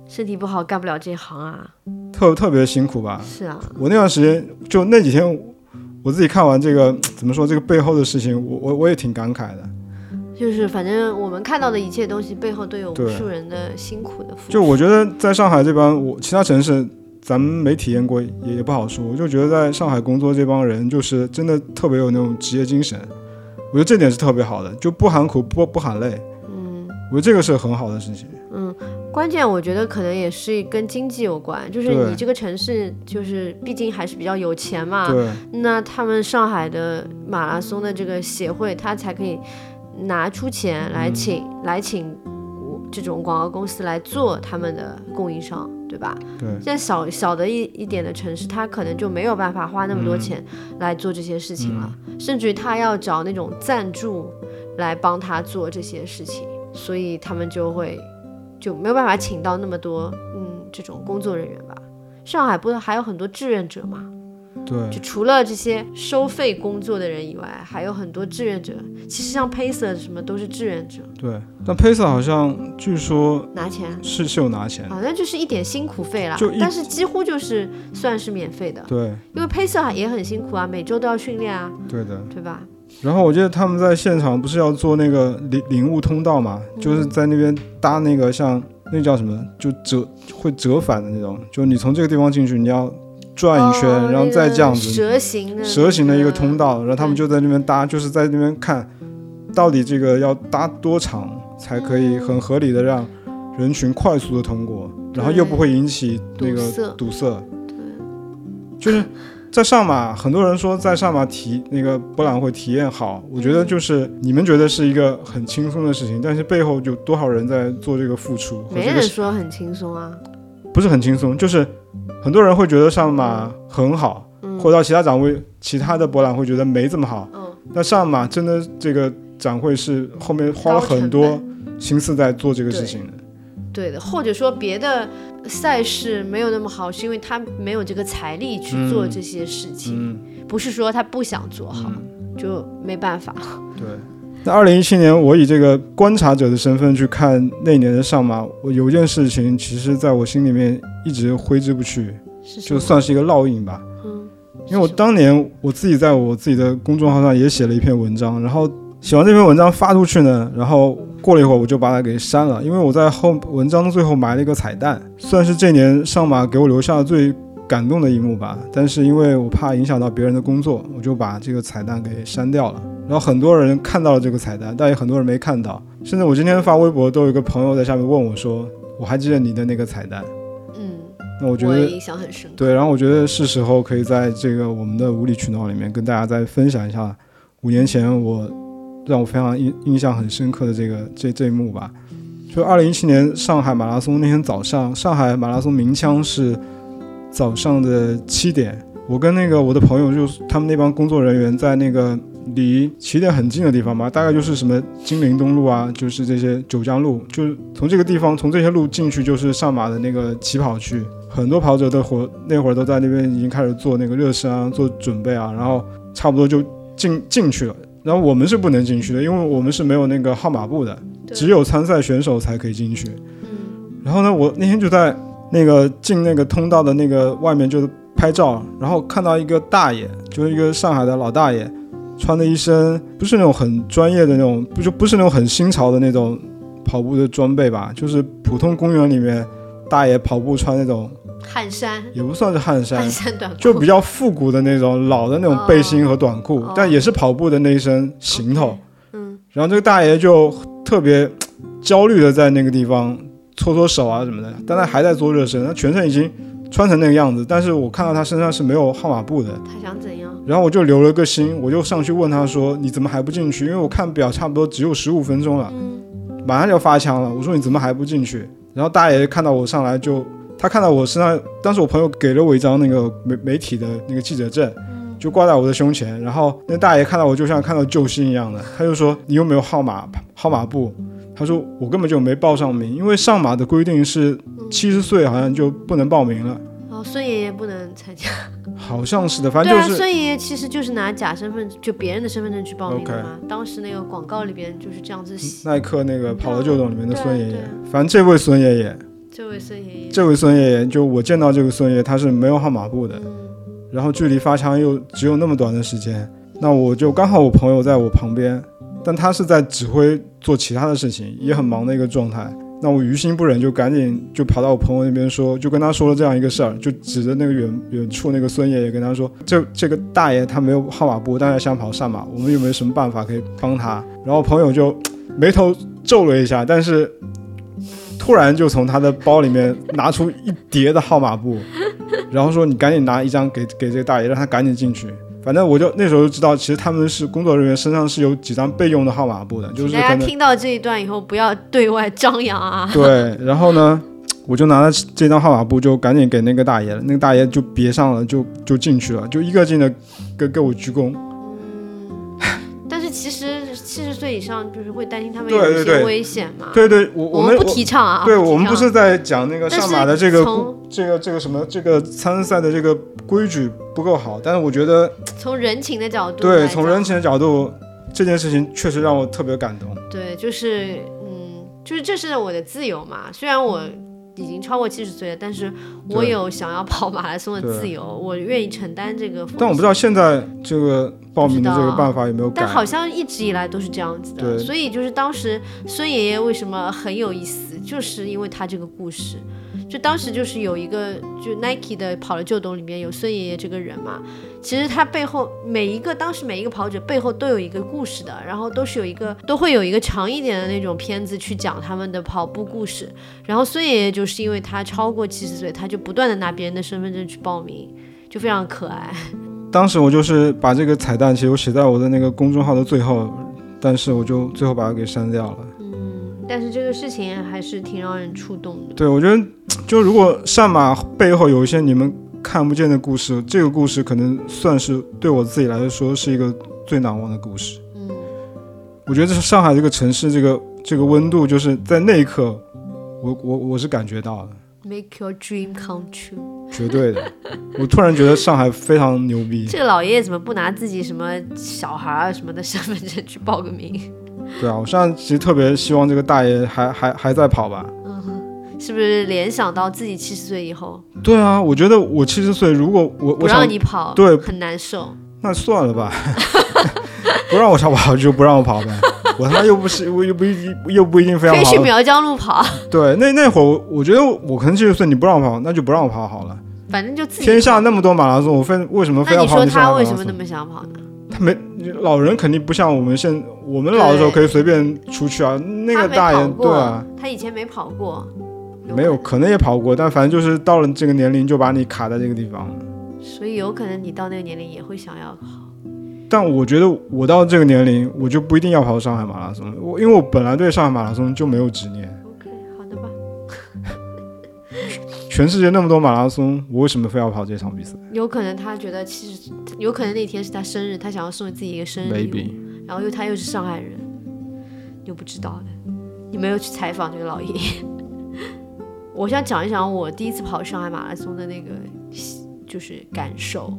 身体不好干不了这行啊。
特特别辛苦吧。
是啊，
我那段时间就那几天，我自己看完这个怎么说这个背后的事情，我我我也挺感慨的。
就是反正我们看到的一切东西背后都有无数人的辛苦的付出。
就我觉得在上海这帮我其他城市咱们没体验过也也不好说，我就觉得在上海工作这帮人就是真的特别有那种职业精神，我觉得这点是特别好的，就不喊苦不不喊累，
嗯
我觉得这个是很好的事情。
嗯，关键我觉得可能也是跟经济有关，就是你这个城市就是毕竟还是比较有钱嘛，
对
那他们上海的马拉松的这个协会，他才可以拿出钱来请、来请我这种广告公司来做他们的供应商，对吧？
对
现在小小的一一点的城市，他可能就没有办法花那么多钱来做这些事情了，甚至于他要找那种赞助来帮他做这些事情，所以他们就会就没有办法请到那么多嗯这种工作人员吧。上海不是还有很多志愿者吗？
对
就除了这些收费工作的人以外，还有很多志愿者。其实像 Pacer 什么都是志愿者，
对，但 Pacer 好像据说
拿钱，
是是有拿钱，
好像就是一点辛苦费啦
就。
但是几乎就是算是免费的，
对
因为 Pacer 也很辛苦啊，每周都要训练啊，
对的。
对吧？
然后我记得他们在现场不是要做那个领领悟通道嘛，就是在那边搭那个像那叫什么，就折会折返的那种，就你从这个地方进去，你要转一圈，
哦
然后再这样子
蛇形的
蛇形的一个通
道，
然后他们就在那边搭，就是在那边看，到底这个要搭多长才可以很合理的让人群快速的通过，然后又不会引起那个
堵塞
堵塞。就是在上马，很多人说在上马体那个博览会体验好，我觉得就是你们觉得是一个很轻松的事情，但是背后有多少人在做这个付出和
没
这个
人说很轻松啊。
不是很轻松，就是很多人会觉得上马很好，
嗯
或者到其他展会、其他的博览会觉得没这么好。
嗯，
那上马真的这个展会是后面花了很多心思在做这个事情的。
对的，或者说别的赛事没有那么好，是因为他没有这个财力去做
嗯
这些事情，
嗯，
不是说他不想做好，就没办法。
对。那二零一七年，我以这个观察者的身份去看那年的上马，我有一件事情，其实在我心里面一直挥之不去，就算是一个烙印吧。
嗯，
因为我当年我自己在我自己的公众号上也写了一篇文章，然后写完这篇文章发出去呢，然后过了一会儿我就把它给删了，因为我在后文章的最后埋了一个彩蛋，算是这年上马给我留下最感动的一幕吧。但是因为我怕影响到别人的工作，我就把这个彩蛋给删掉了。然后很多人看到了这个彩蛋，但也很多人没看到，甚至我今天发微博都有一个朋友在下面问我说：“我还记得你的那个彩蛋。
嗯，”
那我觉得
我印象很深刻。
对，然后我觉得是时候可以在这个我们的无理取闹里面跟大家再分享一下五年前我让我非常印印象很深刻的这个这这一幕吧。就二零一七年上海马拉松那天早上，上海马拉松鸣枪是早上的七点，我跟那个我的朋友就是他们那帮工作人员在那个离起点很近的地方吧，大概就是什么金陵东路啊，就是这些九江路，就是从这个地方从这些路进去就是上马的那个起跑区，很多跑者的活那会儿都在那边已经开始做那个热身啊，做准备啊，然后差不多就进进去了。然后我们是不能进去的，因为我们是没有那个号码布的，只有参赛选手才可以进去。
嗯
然后呢，我那天就在那个进那个通道的那个外面就是拍照，然后看到一个大爷，就是一个上海的老大爷，穿的一身不是那种很专业的那种，不就不是那种很新潮的那种跑步的装备吧，就是普通公园里面大爷跑步穿那种，
汗衫，
也不算是汗衫
汗，衫短裤，
就比较复古的那种老的那种背心和短裤，
哦
但也是跑步的那一身行头。
嗯。
然后这个大爷就特别焦虑的在那个地方搓搓手啊什么的，但他还在做热身，他全身已经穿成那个样子，但是我看到他身上是没有号码布的，
他想怎样？
然后我就留了个心，我就上去问他说：“你怎么还不进去？”因为我看表差不多只有十五分钟了，
嗯
马上就要发枪了。我说：“你怎么还不进去？”然后大爷看到我上来就，他看到我身上，当时我朋友给了我一张那个媒媒体的那个记者证，就挂在我的胸前。然后那大爷看到我就像看到救星一样的，他就说：“你有没有号码号码布？”他说：“我根本就没报上名，因为上马的规定是七十岁好像就不能报名了。”
哦，孙爷爷不能参加，
好像是的，反正就是
孙爷爷其实就是拿假身份，就别人的身份证去报名的。当时那个广告里边就是这样子写。
耐克那个跑了就懂里面的孙爷爷。反正这位孙爷爷，
这位孙爷爷，
这位孙爷爷，就我见到这个孙爷爷，他是没有号码布的，
嗯
然后距离发枪又只有那么短的时间，那我就刚好我朋友在我旁边，但他是在指挥做其他的事情，也很忙的一个状态。那我于心不忍，就赶紧就跑到我朋友那边说，就跟他说了这样一个事儿，就指着那个远远处那个孙爷爷跟他说，这这个大爷他没有号码布，但是想跑上马，我们有没有什么办法可以帮他？然后朋友就眉头皱了一下，但是突然就从他的包里面拿出一叠的号码布，然后说你赶紧拿一张给给这个大爷，让他赶紧进去。反正我就那时候就知道，其实他们是工作人员身上是有几张备用的号码布的，就是
大家听到这一段以后，不要对外张扬啊。
对。然后呢，我就拿了这张号码布，就赶紧给那个大爷了。那个大爷就别上了，就就进去了，就一个劲的给给我鞠躬。
嗯但是其实以上就是会担心他们有一些危险嘛。
对对，我
我们不提倡啊。
对我们不是在讲那个上马的这个这个这个什么这个参赛的这个规矩不够好，但是我觉得
从人情的角度
对从人情的角度，这件事情确实让我特别感动。
对，就是嗯，就是这是我的自由嘛。虽然我已经超过七十岁了，但是我有想要跑马拉松的自由，我愿意承担这个。
但我不知道现在这个报名的这个办法有没有改
但。好像一直以来都是这样子的，所以就是当时孙爷爷为什么很有意思，就是因为他这个故事。就当时就是有一个，就 Nike 的跑了旧董里面有孙爷爷这个人嘛，其实他背后每一个当时每一个跑者背后都有一个故事的，然后都是有一个都会有一个长一点的那种片子去讲他们的跑步故事。然后孙爷爷就是因为他超过七十岁，他就不断的拿别人的身份证去报名，就非常可爱。
当时我就是把这个彩蛋，其实我写在我的那个公众号的最后，但是我就最后把它给删掉了。
但是这个事情还是挺让人触动的。
对，我觉得就如果上马背后有一些你们看不见的故事，这个故事可能算是对我自己来说是一个最难忘的故事。
嗯，
我觉得这是上海这个城市，这个这个温度，就是在那一刻，我我我是感觉到的
，Make your dream come true。
绝对的。我突然觉得上海非常牛逼。
这个老爷爷怎么不拿自己什么小孩啊什么的身份证去报个名？
对啊，我现在其实特别希望这个大爷还还还在跑吧。
嗯是不是联想到自己七十岁以后
对啊，我觉得我七十岁，如果我
不让你跑，
对
很难受。
那算了吧，不让我上跑就不让我跑呗。我他妈又不是我又不一定又不一定非要跑。
可以去苗江路跑，
对，那那会儿我我觉得我可能七十岁，你不让我跑，那就不让我跑好了。
反正就自己
天下那么多马拉松，我非为什么非要跑
那
你说他
为什么那么想跑呢？
他没老人肯定不像我们现我们老的时候可以随便出去啊。那个大爷对啊，
他以前没跑过，
没有可能也跑过，但反正就是到了这个年龄就把你卡在这个地方。
所以有可能你到那个年龄也会想要跑。
但我觉得我到这个年龄，我就不一定要跑上海马拉松。我因为我本来对上海马拉松就没有执念。全世界那么多马拉松，我为什么非要跑这场比赛
有可能他觉得其实有可能那天是他生日，他想要送给自己一个生日礼物。然后又他又是上海人，又不知道的，你没有去采访这个老爷爷。我想讲一讲我第一次跑上海马拉松的那个就是感受。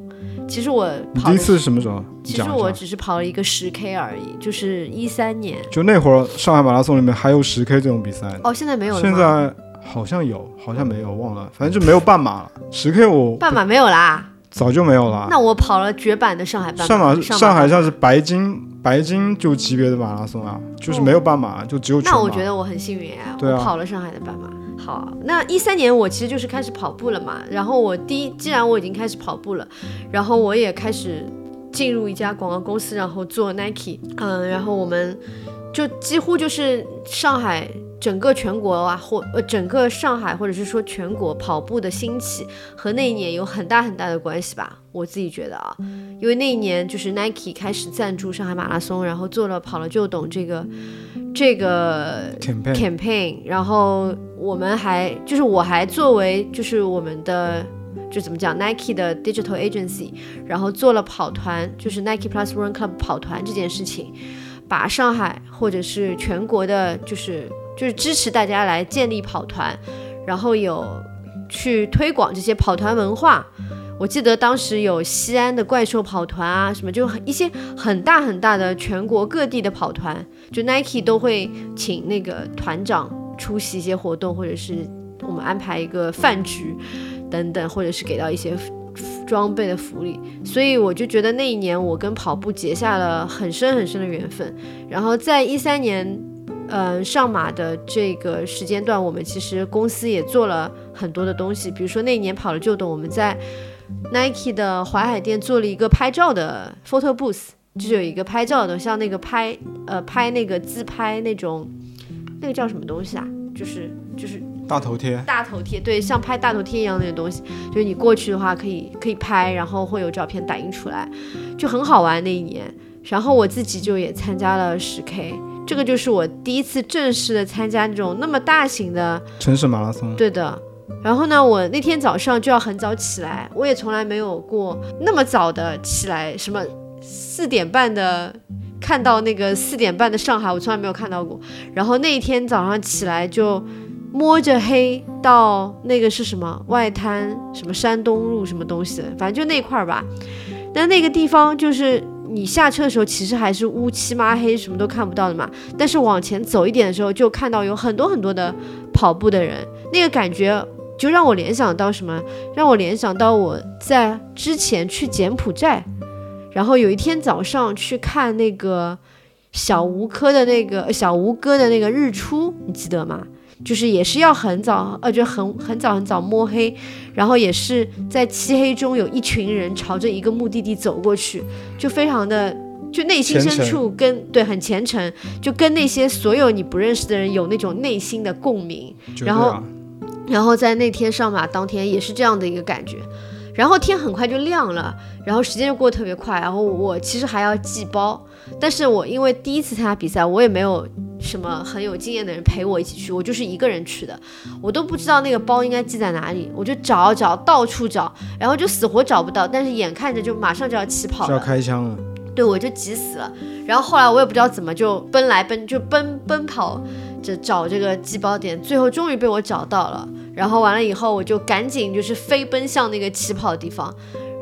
其实我跑
第一次是什么时候？
其实。我只是跑了一个十 K 而已，就是一三年。
就那会儿上海马拉松里面还有十 K 这种比赛，
哦，现在没有了？
现在好像有，好像没有，忘了，反正就没有半马了。十 K 我
半马没有啦。
早就没有了。
那我跑了绝版的上海半马。上
海像是白金白金就级别的马拉松啊，就是没有半马，就只有。
那我觉得我很幸运
啊
我跑了上海的半马。好，那一三年我其实就是开始跑步了嘛，然后我第一，既然我已经开始跑步了，然后我也开始进入一家广告公司，然后做 Nike，嗯，然后我们就几乎就是上海整个全国啊，或呃整个上海或者是说全国跑步的兴起和那一年有很大很大的关系吧，我自己觉得啊，因为那一年就是 Nike 开始赞助上海马拉松，然后做了跑了就懂这个这个
campaign
campaign，然后我们还就是我还作为就是我们的就怎么讲 Nike 的 digital agency，然后做了跑团，就是 Nike Plus Run Club 跑团这件事情，把上海或者是全国的，就是就是支持大家来建立跑团，然后有去推广这些跑团文化。我记得当时有西安的怪兽跑团啊，什么就一些很大很大的全国各地的跑团，就 Nike 都会请那个团长出席一些活动，或者是我们安排一个饭局等等，或者是给到一些装备的福利。所以我就觉得那一年我跟跑步结下了很深很深的缘分。然后在一三年，嗯，上马的这个时间段，我们其实公司也做了很多的东西，比如说那一年跑了旧董，我们在 Nike 的淮海店做了一个拍照的 photo booth，就是有一个拍照的，像那个拍呃拍那个自拍那种，那个叫什么东西啊？就是就是
大头贴，
大头贴，对，像拍大头贴一样那个东西，就是你过去的话可以可以拍，然后会有照片打印出来，就很好玩那一年。然后我自己就也参加了十 K，这个就是我第一次正式的参加那种那么大型的
城市马拉松。
对的。然后呢，我那天早上就要很早起来，我也从来没有过那么早的起来，什么四点半的看到那个四点半的上海，我从来没有看到过。然后那一天早上起来就摸着黑到那个是什么外滩，什么山东路什么东西的，反正就那块儿吧。但那个地方就是你下车的时候，其实还是乌漆抹黑，什么都看不到的嘛。但是往前走一点的时候，就看到有很多很多的跑步的人，那个感觉。就让我联想到什么？让我联想到我在之前去柬埔寨，然后有一天早上去看那个小吴哥的那个小吴哥的那个日出，你记得吗？就是也是要很早，呃，就很很早很早摸黑，然后也是在漆黑中有一群人朝着一个目的地走过去，就非常的就内心深处跟对很虔诚，就跟那些所有你不认识的人有那种内心的共鸣，然后。然后在那天上马当天也是这样的一个感觉，然后天很快就亮了，然后时间就过得特别快，然后我其实还要寄包，但是我因为第一次参加比赛，我也没有什么很有经验的人陪我一起去，我就是一个人去的，我都不知道那个包应该寄在哪里，我就找找到处找，然后就死活找不到，但是眼看着就马上就要起跑了，
要开枪了，
对我就急死了，然后后来我也不知道怎么就奔来奔就奔奔跑。着找这个寄包点，最后终于被我找到了。然后完了以后，我就赶紧就是飞奔向那个起跑的地方。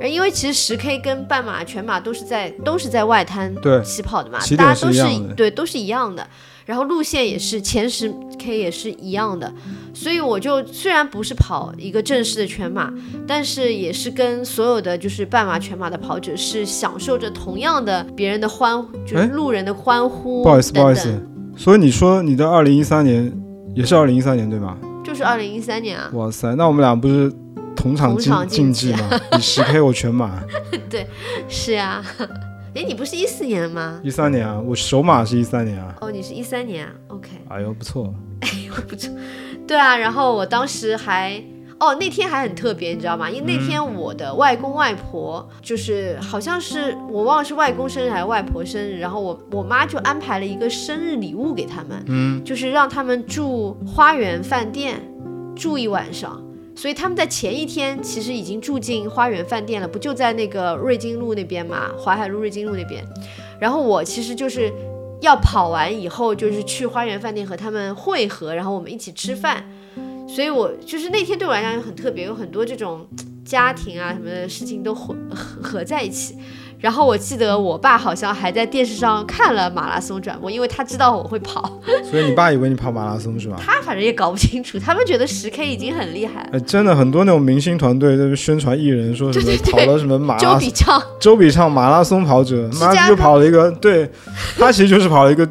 因为其实十 K 跟半马、全马都是在都是在外滩起跑的嘛，大家都是对都是一样的。然后路线也是前十 K 也是一样的。所以我就虽然不是跑一个正式的全马，但是也是跟所有的就是半马、全马的跑者是享受着同样的别人的欢，就是路人的欢呼。
不好意思，不好意思。所以你说你的二零一三年也是二零一三年对吗？
就是二零一三年啊！
哇塞，那我们俩不是同场竞竞技吗？你十 K 我全马。
对，是呀。哎，你不是一四年吗？
一三年啊，我首马是一三年啊。
哦，你是一三年啊？OK。
哎呦，不错。
哎呦，不错。对啊，然后我当时还。哦，那天还很特别，你知道吗？因为那天我的外公外婆就是好像是我忘了是外公生日还是外婆生日，然后我我妈就安排了一个生日礼物给他们，嗯，就是让他们住花园饭店住一晚上，所以他们在前一天其实已经住进花园饭店了，不就在那个瑞金路那边嘛，淮海路瑞金路那边，然后我其实就是要跑完以后就是去花园饭店和他们会合，然后我们一起吃饭。所以，我就是那天对我来讲很特别，有很多这种家庭啊什么的事情都混合合在一起。然后我记得我爸好像还在电视上看了马拉松转播，因为他知道我会跑。
所以你爸以为你跑马拉松是吧？
他反正也搞不清楚，他们觉得十 K 已经很厉害。
哎，真的很多那种明星团队在宣传艺人，说什么跑了什么马
周笔畅，
周笔畅马拉松跑者，妈就跑了一个，对他其实就是跑了一个。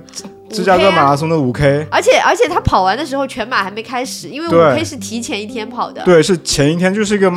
芝加哥马拉松的五 K，
而且而且他跑完的时候全马还没开始，因为五 K 是提前一天跑的。
对，是前一天，就是一个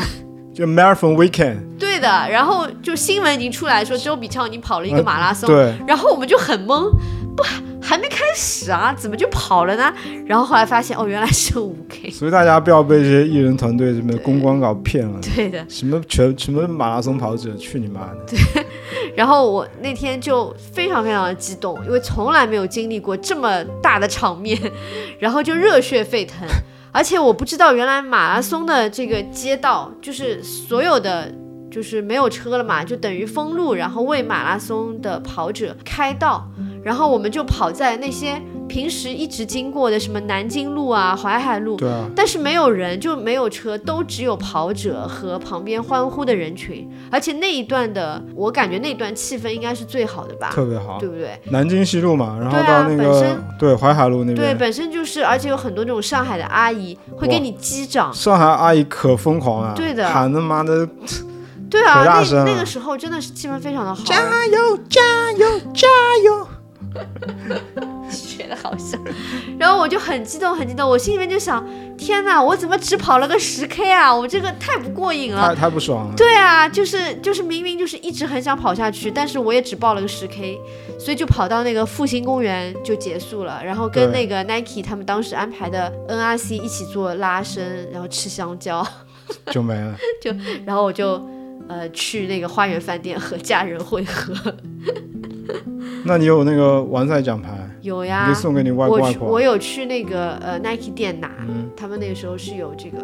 就 marathon weekend。
对的，然后就新闻已经出来说周笔畅已经跑了一个马拉松，
对，
然后我们就很懵，不。还没开始啊，怎么就跑了呢？然后后来发现，哦，原来是五 K。
所以大家不要被这些艺人团队什么公关稿骗了。
对的。
什么全什么马拉松跑者，去你妈的！
对。然后我那天就非常非常的激动，因为从来没有经历过这么大的场面，然后就热血沸腾。而且我不知道，原来马拉松的这个街道就是所有的就是没有车了嘛，就等于封路，然后为马拉松的跑者开道。然后我们就跑在那些平时一直经过的什么南京路啊、淮海路，
对啊，
但是没有人，就没有车，都只有跑者和旁边欢呼的人群。而且那一段的，我感觉那段气氛应该是最好的吧，
特别好。
对不对？
南京西路嘛，然后
对啊
到那个
本身
对淮海路那边对，
本身就是，而且有很多那种上海的阿姨会给你击掌。
上海阿姨可疯狂了，
对的
喊他妈的
对啊，那那个时候真的是气氛非常的好，
加油加油加油！
觉得好笑。然后我就很激动，很激动，我心里面就想：天哪，我怎么只跑了个十 K 啊？我这个太不过瘾了
太。太不爽了。
对啊，就是就是明明就是一直很想跑下去，但是我也只报了个十 K，所以就跑到那个复兴公园就结束了，然后跟那个 Nike 他们当时安排的 NRC 一起做拉伸，然后吃香蕉，
就没了。
就然后我就呃去那个花园饭店和家人会合。
那你有那个完赛奖牌，你
有呀
就，送给你外
我
外婆。
去我有去那个呃 Nike 店拿，
嗯
他们那个时候是有这个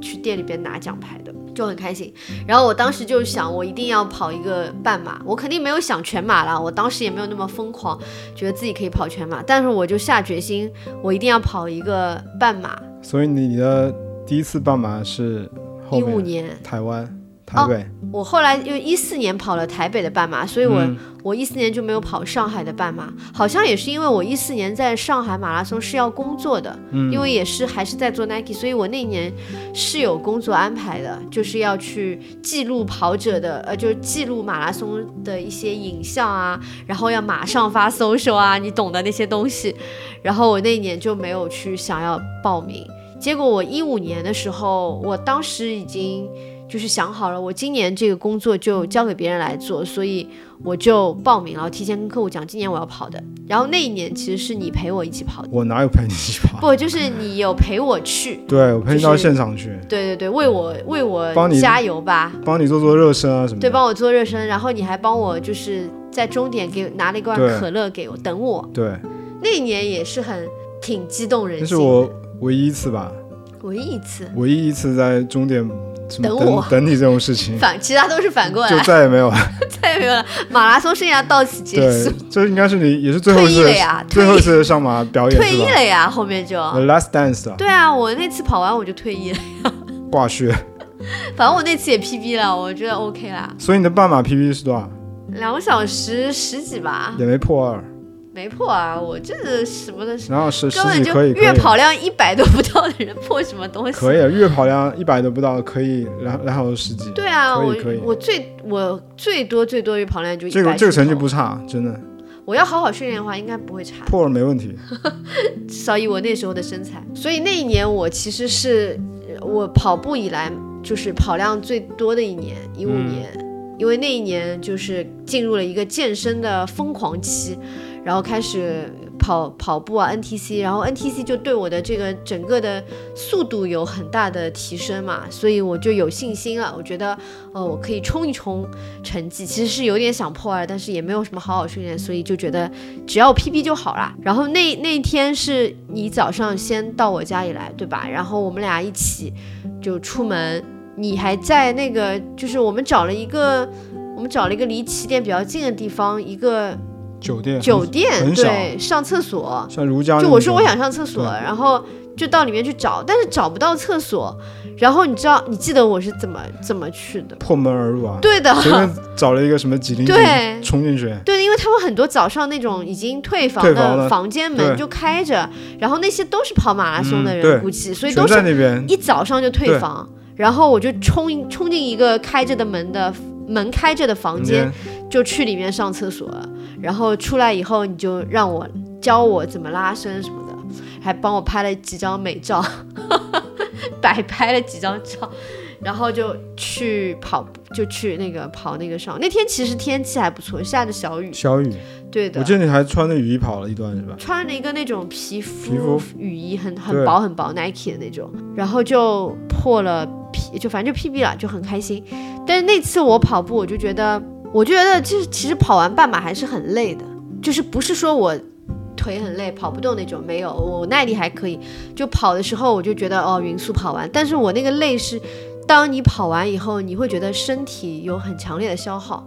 去店里边拿奖牌的，就很开心。然后我当时就想，我一定要跑一个半马，我肯定没有想全马啦，我当时也没有那么疯狂，觉得自己可以跑全马，但是我就下决心，我一定要跑一个半马。
所以你的第一次半马是后
一五年，
台湾台北，
我后来因为一四年跑了台北的半马，所以我、
嗯。
我一四年就没有跑上海的半马，好像也是因为我一四年在上海马拉松是要工作的，
嗯。
因为也是还是在做 Nike，所以我那一年是有工作安排的，就是要去记录跑者的，呃，就是记录马拉松的一些影像啊，然后要马上发 social 啊，你懂的那些东西，然后我那一年就没有去想要报名，结果我一五年的时候，我当时已经。就是想好了，我今年这个工作就交给别人来做，所以我就报名了，提前跟客户讲，今年我要跑的。然后那一年其实是你陪我一起跑的，
我哪有陪你一起跑？
不，就是你有陪我去，
对我陪你到现场去，
对对对，为我为我
帮你
加油吧，
帮你做做热身啊什么
对，帮我做热身，然后你还帮我就是在终点给拿了一罐可乐给我等我，
对，
那一年也是很挺激动人心的，
那是我唯一一次吧，
唯一一次。
唯一一次在终点什么
等我。
等你这种事情，
反，其他都是反过来。
就，再也没有了。
再也没有了，马拉松生涯到此结
对
束，，
这应该是你也是最后一次
役了呀，
最后一次上马表演
退役了呀，后面就。
？The Last Dance 啊，
对啊，我那次跑完我就退役了，
挂靴。
反正我那次也 PB 了，我觉得 OK 啦，
所以你的半马 PB 是多少？
两个小时十几吧，
也没破二，
没破啊，我这个什么的，
然后十十
根本就
几可以，
月跑量一百都不到的人破什么东西？
可以，月跑量一百都不到，可以，然后然后十几。
对啊，我我最我最多最多月跑量就100
这个这个成绩不差，真的
我要好好训练的话，应该不会差，
破了没问题。
至 少以我那时候的身材。所以那一年我其实是呃我跑步以来就是跑量最多的一年，一五
嗯
年，因为那一年就是进入了一个健身的疯狂期，然后开始跑跑步啊 NTC，然后 NTC 就对我的这个整个的速度有很大的提升嘛，所以我就有信心了，我觉得呃我可以冲一冲成绩，其实是有点想破二，但是也没有什么好好训练，所以就觉得只要 PB 就好啦。然后那那天是你早上先到我家里来，对吧？然后我们俩一起就出门，你还在那个，就是我们找了一个，我们找了一个离起点比较近的地方，一个
酒店
酒店，对，上厕所。
像如家，
就我说我想上厕所，然后就到里面去找，但是找不到厕所。然后你知道，你记得我是怎么怎么去的？
破门而入啊，
对的，
随便找了一个什么几零
对
冲进去，
对，因为他们很多早上那种已经退房的房间门就开着，然后那些都是跑马拉松的人，
嗯
估计所以都是
在那边。
一早上就退房，然后我就冲冲进一个开着的门的门开着的房间，就去里面上厕所，然后出来以后你就让我教我怎么拉伸什么的，还帮我拍了几张美照，摆拍了几张照。然后就去跑，就去那个跑那个上。那天其实天气还不错，下着小雨。
小雨，
对的
我，记得你还穿着雨衣跑了一段是吧？
穿了一个那种皮肤雨衣很，很
对
薄很薄 Nike 的那种，然后就破了皮就反正就 PB 了，就很开心。但是那次我跑步，我就觉得，我觉得就是其实跑完半马还是很累的，就是不是说我腿很累跑不动那种，没有，我耐力还可以。就跑的时候我就觉得哦匀速跑完，但是我那个累是，当你跑完以后，你会觉得身体有很强烈的消耗。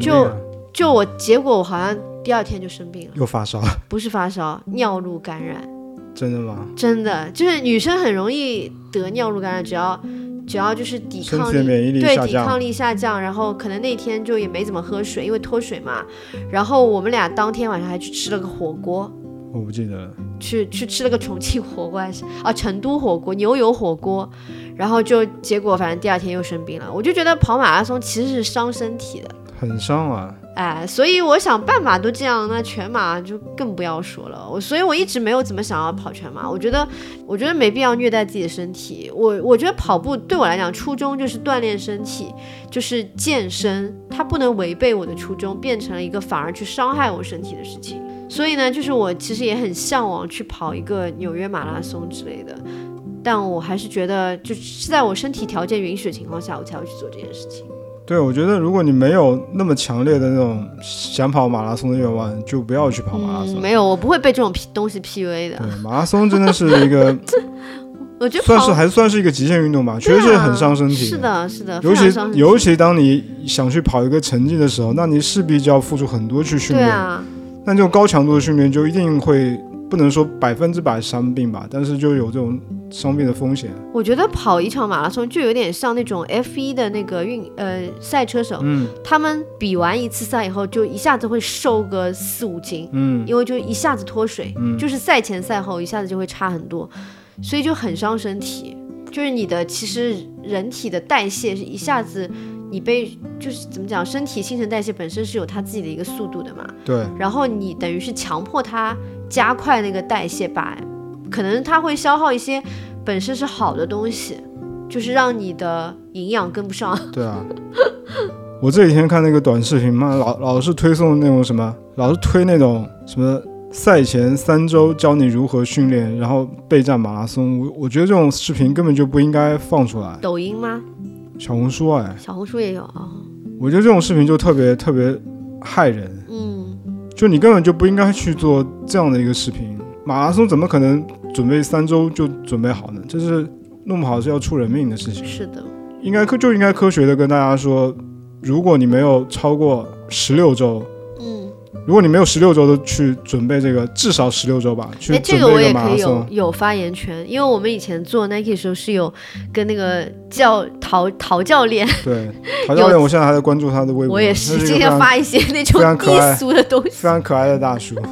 就就我结果我好像第二天就生病了，
又发烧，
不是发烧，尿路感染。
真的吗？
真的，就是女生很容易得尿路感染，只要只要就是抵抗
力
对，抵抗力下降，然后可能那天就也没怎么喝水，因为脱水嘛。然后我们俩当天晚上还去吃了个火锅，
我不记得了。
去去吃了个重庆火锅还是啊成都火锅牛油火锅，然后就结果反正第二天又生病了。我就觉得跑马拉松其实是伤身体的，
很伤啊。
哎，所以我想半马都这样，那全马就更不要说了。我所以，我一直没有怎么想要跑全马。我觉得，我觉得没必要虐待自己的身体。我我觉得跑步对我来讲，初衷就是锻炼身体，就是健身，它不能违背我的初衷，变成了一个反而去伤害我身体的事情。所以呢，就是我其实也很向往去跑一个纽约马拉松之类的，但我还是觉得，就是在我身体条件允许的情况下，我才会去做这件事情。
对，我觉得如果你没有那么强烈的那种想跑马拉松的愿望，就不要去跑马拉松。
嗯，没有，我不会被这种东西 PUA 的。
对，马拉松真的是一个，
我觉得
算是还算是一个极限运动吧，确实很伤身体。
是。的，是的，
尤其尤其当你想去跑一个成绩的时候，那你势必就要付出很多去训练。
对啊，
那这种高强度的训练就一定会不能说百分之百伤病吧，但是就有这种伤病的风险。
我觉得跑一场马拉松就有点像那种 F 一的那个运呃赛车手，
嗯
他们比完一次赛以后就一下子会瘦个四五斤，
嗯，
因为就一下子脱水，
嗯
就是赛前赛后一下子就会差很多，所以就很伤身体。就是你的其实人体的代谢是一下子你被就是怎么讲，身体新陈代谢本身是有它自己的一个速度的嘛，
对，
然后你等于是强迫它加快那个代谢，把可能它会消耗一些本身是好的东西，就是让你的营养跟不上。
对啊，我这几天看那个短视频嘛，老老是推送那种什么，老是推那种什么赛前三周教你如何训练，然后备战马拉松。我我觉得这种视频根本就不应该放出来。
抖音吗？
小红书哎，
小红书也有啊、
我觉得这种视频就特别特别害人，
嗯，
就你根本就不应该去做这样的一个视频。马拉松怎么可能准备三周就准备好呢？这是弄不好是要出人命的事情。
是的，
应该科就应该科学的跟大家说，如果你没有超过十六周，
嗯，
如果你没有十六周的去准备这个，至少十六周吧，去
哎，这个我也可以有。有发言权，因为我们以前做 Nike 的时候是有跟那个教陶陶 教练，
对，陶教练，我现在还在关注他的微博，
我也是今天
是一个非常
发一些那种低
爱
俗的东西。
非常可爱的大叔。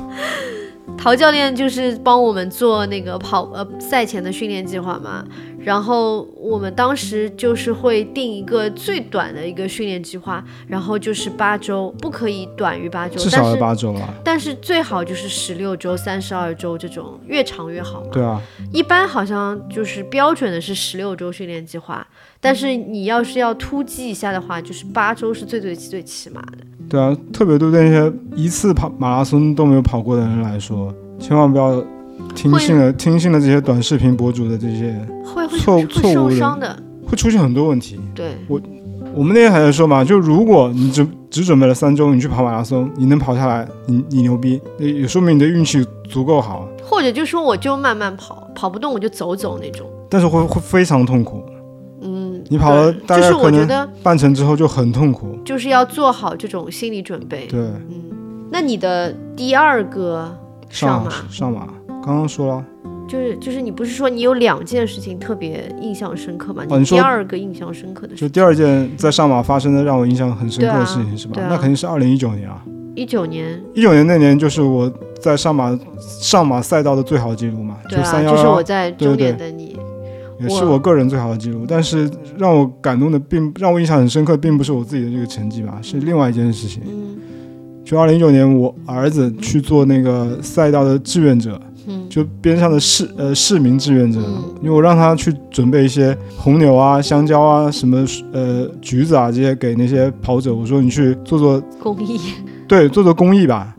陶教练就是帮我们做那个跑呃赛前的训练计划嘛，然后我们当时就是会定一个最短的一个训练计划，然后就是八周，不可以短于八周，
至少
是
八周啊。
但是最好就是十六周、三十二周这种，越长越好嘛。
对啊，
一般好像就是标准的是十六周训练计划，但是你要是要突击一下的话，就是八周是最最最起码的。
对啊，特别对那些一次跑马拉松都没有跑过的人来说，千万不要听信了听信了这些短视频博主的这些，
会会
错
会受
错误的
伤的，
会出现很多问题。
对，
我我们那天还在说嘛，就如果你只只准备了三周，你去跑马拉松，你能跑下来，你你牛逼，也说明你的运气足够好，
或者就说我就慢慢跑，跑不动我就走走那种。
但是会会非常痛苦。
嗯，
你跑了
对就是
大概可能
我觉得
半程之后就很痛苦。
就是要做好这种心理准备。
对，
嗯，那你的第二个上
上
马，
上马，刚刚说了，
就是就是你不是说你有两件事情特别印象深刻吗？
哦你说
第二个印象深刻的
就是第二件在上马发生的让我印象很深刻的事情是吧？
啊
那肯定是二零一九年啊。
一九年，
一九年那年就是我在上马上马赛道的最好记录嘛，
对啊，
三幺
就是我，在终点
对
等你。
也是
我
我个人最好的记录。但是让我感动的并让我印象很深刻，并不是我自己的这个成绩吧，是另外一件事情。
嗯
就二零一九年，我儿子去做那个赛道的志愿者，
嗯
就边上的市呃市民志愿者，
嗯
因为我让他去准备一些红牛啊、香蕉啊、什么呃橘子啊这些给那些跑者，我说你去做做
公益，
对做做公益吧。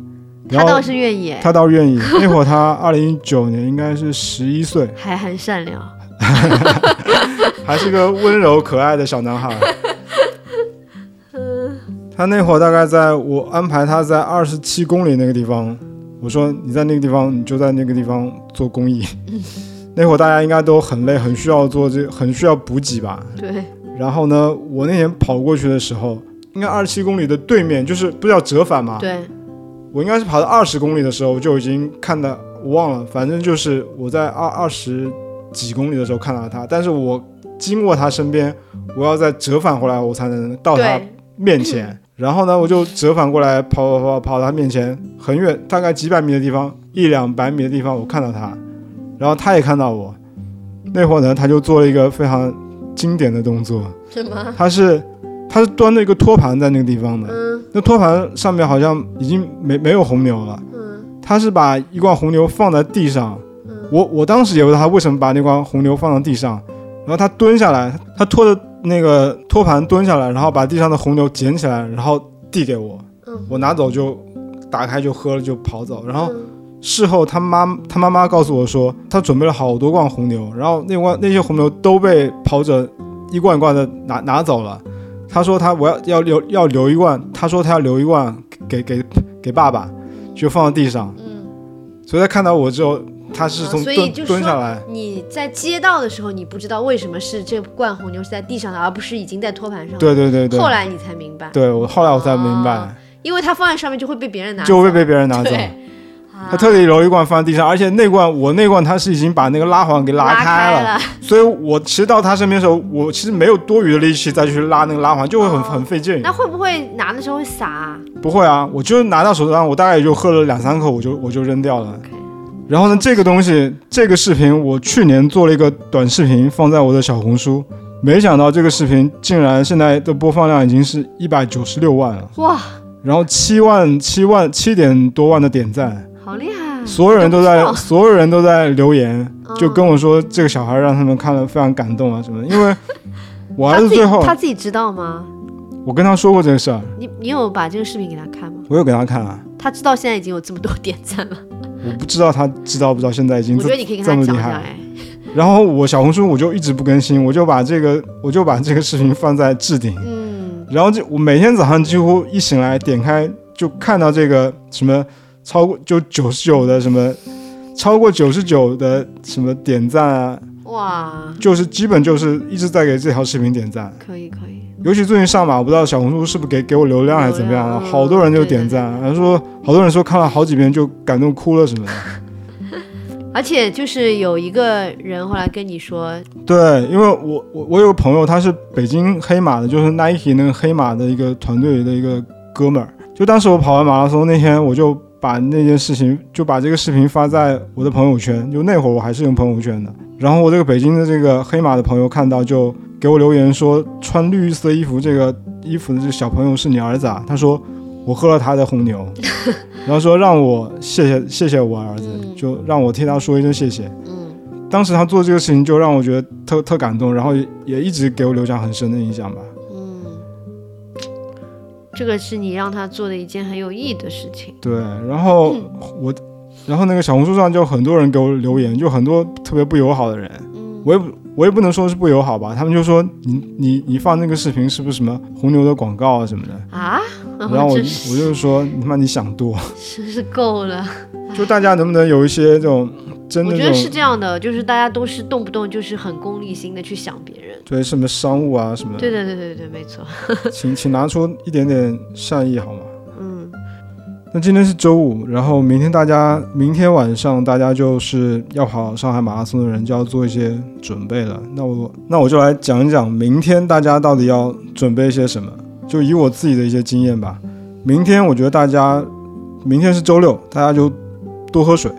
他倒是愿意，
他倒是愿意，那会儿他二零一九年应该是十一岁，
还很善良。
还是个温柔可爱的小男孩。他那会儿大概在我安排他在二十七公里那个地方，我说你在那个地方，你就在那个地方做公益。那会儿大家应该都很累，很需要做这，很需要补给吧。
对，
然后呢，我那天跑过去的时候，应该二十七公里的对面就是不是要折返吗？
对，
我应该是跑到二十公里的时候就已经看到，我忘了，反正就是我在二二十几公里的时候看到他，但是我经过他身边，我要再折返回来，我才能到他，面前。然后呢，我就折返过来，跑跑跑跑到他面前，很远，大概几百米的地方，一两百米的地方，我看到他，然后他也看到我。那会儿呢，他就做了一个非常经典的动作，
什么？
他是他是端着一个托盘在那个地方的，
嗯
那托盘上面好像已经没没有红牛了，
嗯
他是把一罐红牛放在地上，
嗯，
我我当时也不知道他为什么把那罐红牛放到地上，然后他蹲下来，他拖着那个托盘蹲下来，然后把地上的红牛捡起来，然后递给我，
嗯。
我拿走就打开就喝了就跑走，然后
嗯。
事后他妈他妈妈告诉我说，他准备了好多罐红牛，然后那罐那些红牛都被跑者一罐一罐的拿拿走了。他说他我要要留要留一罐，他说他要留一罐给给给爸爸，就放到地上。
嗯，
所以他看到我之后，他是
啊
从蹲、
所以就说
蹲下来，
你在接到的时候，你不知道为什么是这罐红牛是在地上的，而不是已经在托盘上。
对对对对，
后来你才明白，
对我后来我才明白，
哦因为它放在上面就会被别人拿走，
就会被别人拿走。
对。
他特地留一罐放在地上，而且那罐我那罐他是已经把那个拉环给
拉
开
了，
所以我其实到他身边的时候，我其实没有多余的力气再去拉那个拉环，就会很、
哦
很费劲。
那会不会拿的时候会洒啊？
不会啊，我就拿到手上，我大概也就喝了两三口，我就我就扔掉了。然后呢，这个东西，这个视频我去年做了一个短视频放在我的小红书，没想到这个视频竟然现在的播放量已经是一百九十六万了，
哇，
然后七万七万七点多万的点赞，
好厉害！
所有人都在所有人都在留言，就
嗯
跟我说这个小孩让他们看了非常感动啊什么的，因为 我儿子最后
他自己知道吗？
我跟他说过这个事儿，
你你有把这个视频给他看吗？
我有给他看啊。
他知道现在已经有这么多点赞了，
我不知道他知道不知道，现在已经这
我觉得你可以跟
这么厉害
他讲讲。哎，
然后我小红书我就一直不更新，我就把这个我就把这个视频放在置顶，
嗯，
然后就我每天早上几乎一醒来点开就看到这个什么超过就九十九的什么超过九十九的什么点赞啊，
哇，
就是基本就是一直在给这条视频点赞。
可以可以，
尤其最近上马，我不知道小红书是不是给给我流量还是怎么样，好多人就点赞，然后说好多人说看了好几遍就感动哭了什么的。
而且就是有一个人后来跟你说，
对，因为我我我有个朋友，他是北京黑马的，就是 Nike 那个黑马的一个团队的一个哥们儿。就当时我跑完马拉松那天，我就把那件事情，就把这个视频发在我的朋友圈。就那会儿我还是用朋友圈的。然后我这个北京的这个黑马的朋友看到，就给我留言说，穿绿色衣服这个衣服的这个小朋友是你儿子啊？他说我喝了他的红牛，然后说让我谢谢谢谢我儿子，
嗯
就让我替他说一声谢谢。
嗯，
当时他做这个事情就让我觉得特特感动，然后也也一直给我留下很深的印象吧。
嗯，这个是你让他做的一件很有意义的事情。
对，然后我，然后那个小红书上就很多人给我留言，就很多特别不友好的人，
嗯，
我也不我也不能说是不友好吧，他们就说你你你放那个视频是不是什么红牛的广告啊什么的，
啊，
然后我
真
我就是说他妈你想多，
真是够了。
就大家能不能有一些这种真的
我觉得是这样的，就是大家都是动不动就是很功利心的去想别人。
对什么商务啊什么
对，对对对对，没错。
请请拿出一点点善意好吗？那今天是周五，然后明天大家明天晚上大家就是要跑上海马拉松的人就要做一些准备了。那我那我就来讲一讲明天大家到底要准备些什么，就以我自己的一些经验吧。明天我觉得大家明天是周六，大家就多喝水，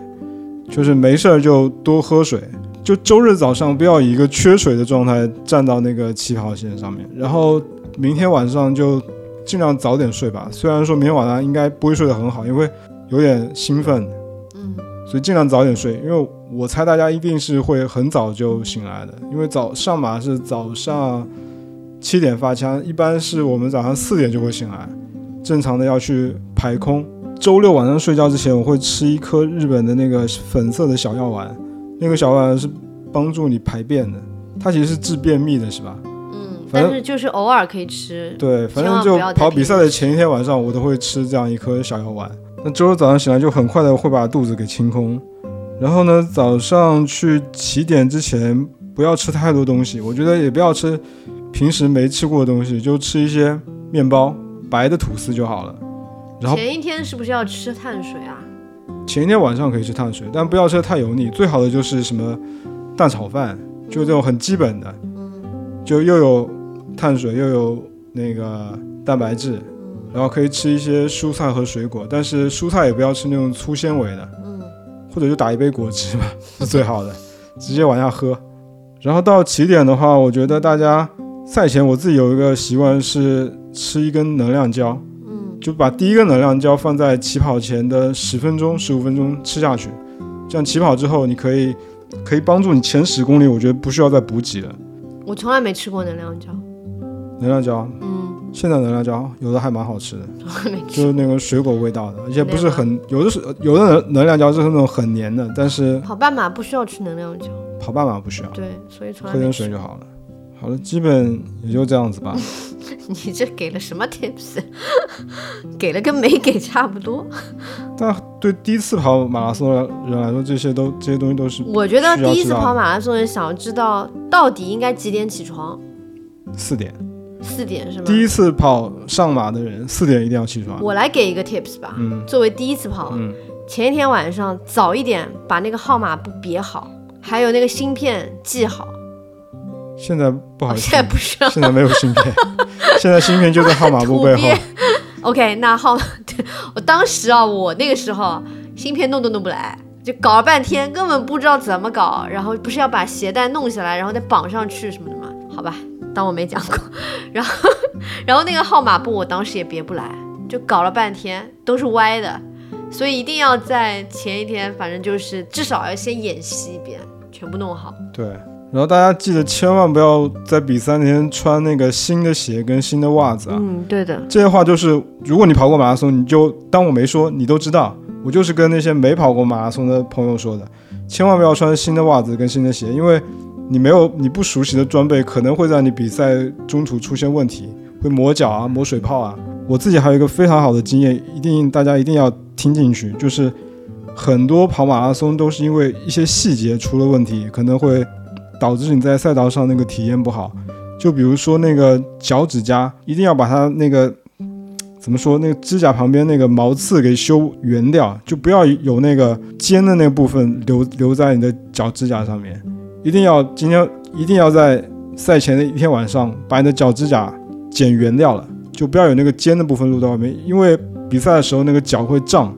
就是没事儿就多喝水。就周日早上不要以一个缺水的状态站到那个起跑线上面，然后明天晚上就尽量早点睡吧。虽然说明天晚上应该不会睡得很好，因为有点兴奋，
嗯，
所以尽量早点睡。因为我猜大家一定是会很早就醒来的，因为早上马是早上七点发枪，一般是我们早上四点就会醒来，正常的要去排空。周六晚上睡觉之前，我会吃一颗日本的那个粉色的小药丸，那个小药丸是帮助你排便的，它其实是治便秘的，是吧？
但是就是偶尔可以吃。
对，反正就跑比赛的前一天晚上，我都会吃这样一颗小药丸。那周日早上醒来就很快的会把肚子给清空，然后呢，早上去起点之前不要吃太多东西，我觉得也不要吃平时没吃过的东西，就吃一些面包、白的吐司就好了。然后
前一天是不是要吃碳水啊？
前一天晚上可以吃碳水，但不要吃得太油腻。最好的就是什么蛋炒饭，就这种很基本的，就又有碳水又有那个蛋白质，然后可以吃一些蔬菜和水果，但是蔬菜也不要吃那种粗纤维的，嗯或者就打一杯果汁吧，是最好的，直接往下喝。然后到起点的话，我觉得大家赛前我自己有一个习惯是吃一根能量胶。嗯就把第一个能量胶放在起跑前的十分钟、十五分钟吃下去，这样起跑之后，你可以可以帮助你前十公里，我觉得不需要再补给了。
我从来没吃过能量胶。
能量胶，
嗯，
现在能量胶有的还蛮好吃的。就是那个水果味道的，而且不是很有的是有的能能量胶就是那种很黏的，但是
跑半马不需要吃能量胶。
跑半马不需要，
对，所以从来
喝点水就好了。好了，基本也就这样子吧。
你这给了什么 tips？给了跟没给差不多。
但对第一次跑马拉松的人来说，这些都这些东西都是
我觉得第一次跑马拉松的人想要知道到底应该几点起床，
四点。
四点是吗？
第一次跑上马的人，四点一定要起床。
我来给一个 tips 吧。
嗯
作为第一次跑，
嗯，
前一天晚上早一点把那个号码布别好，还有那个芯片记好。
现在不好
哦，
意思，
现在不需要
现在没有芯片，现在芯片就在号码布背后。
OK，那号，对 我当时啊，我那个时候芯片弄都弄不来，就搞了半天，根本不知道怎么搞。然后不是要把鞋带弄下来，然后再绑上去什么的吗？好吧，当我没讲过。然后，然后那个号码布我当时也别不来，就搞了半天都是歪的，所以一定要在前一天，反正就是至少要先演习一遍，全部弄好。
对，然后大家记得千万不要在比赛那天穿那个新的鞋跟新的袜子啊。
嗯，对的。
这些话就是，如果你跑过马拉松，你就当我没说，你都知道。我就是跟那些没跑过马拉松的朋友说的，千万不要穿新的袜子跟新的鞋，因为你没有你不熟悉的装备，可能会在你比赛中途出现问题，会磨脚啊、磨水泡啊。我自己还有一个非常好的经验，一定大家一定要听进去，就是很多跑马拉松都是因为一些细节出了问题，可能会导致你在赛道上那个体验不好。就比如说那个脚趾甲，一定要把它那个怎么说，那个指甲旁边那个毛刺给修圆掉，就不要有那个尖的那部分留留在你的脚指甲上面。一定要今天一定要在赛前的一天晚上把你的脚指甲剪圆掉了，就不要有那个尖的部分露在外面，因为比赛的时候那个脚会胀，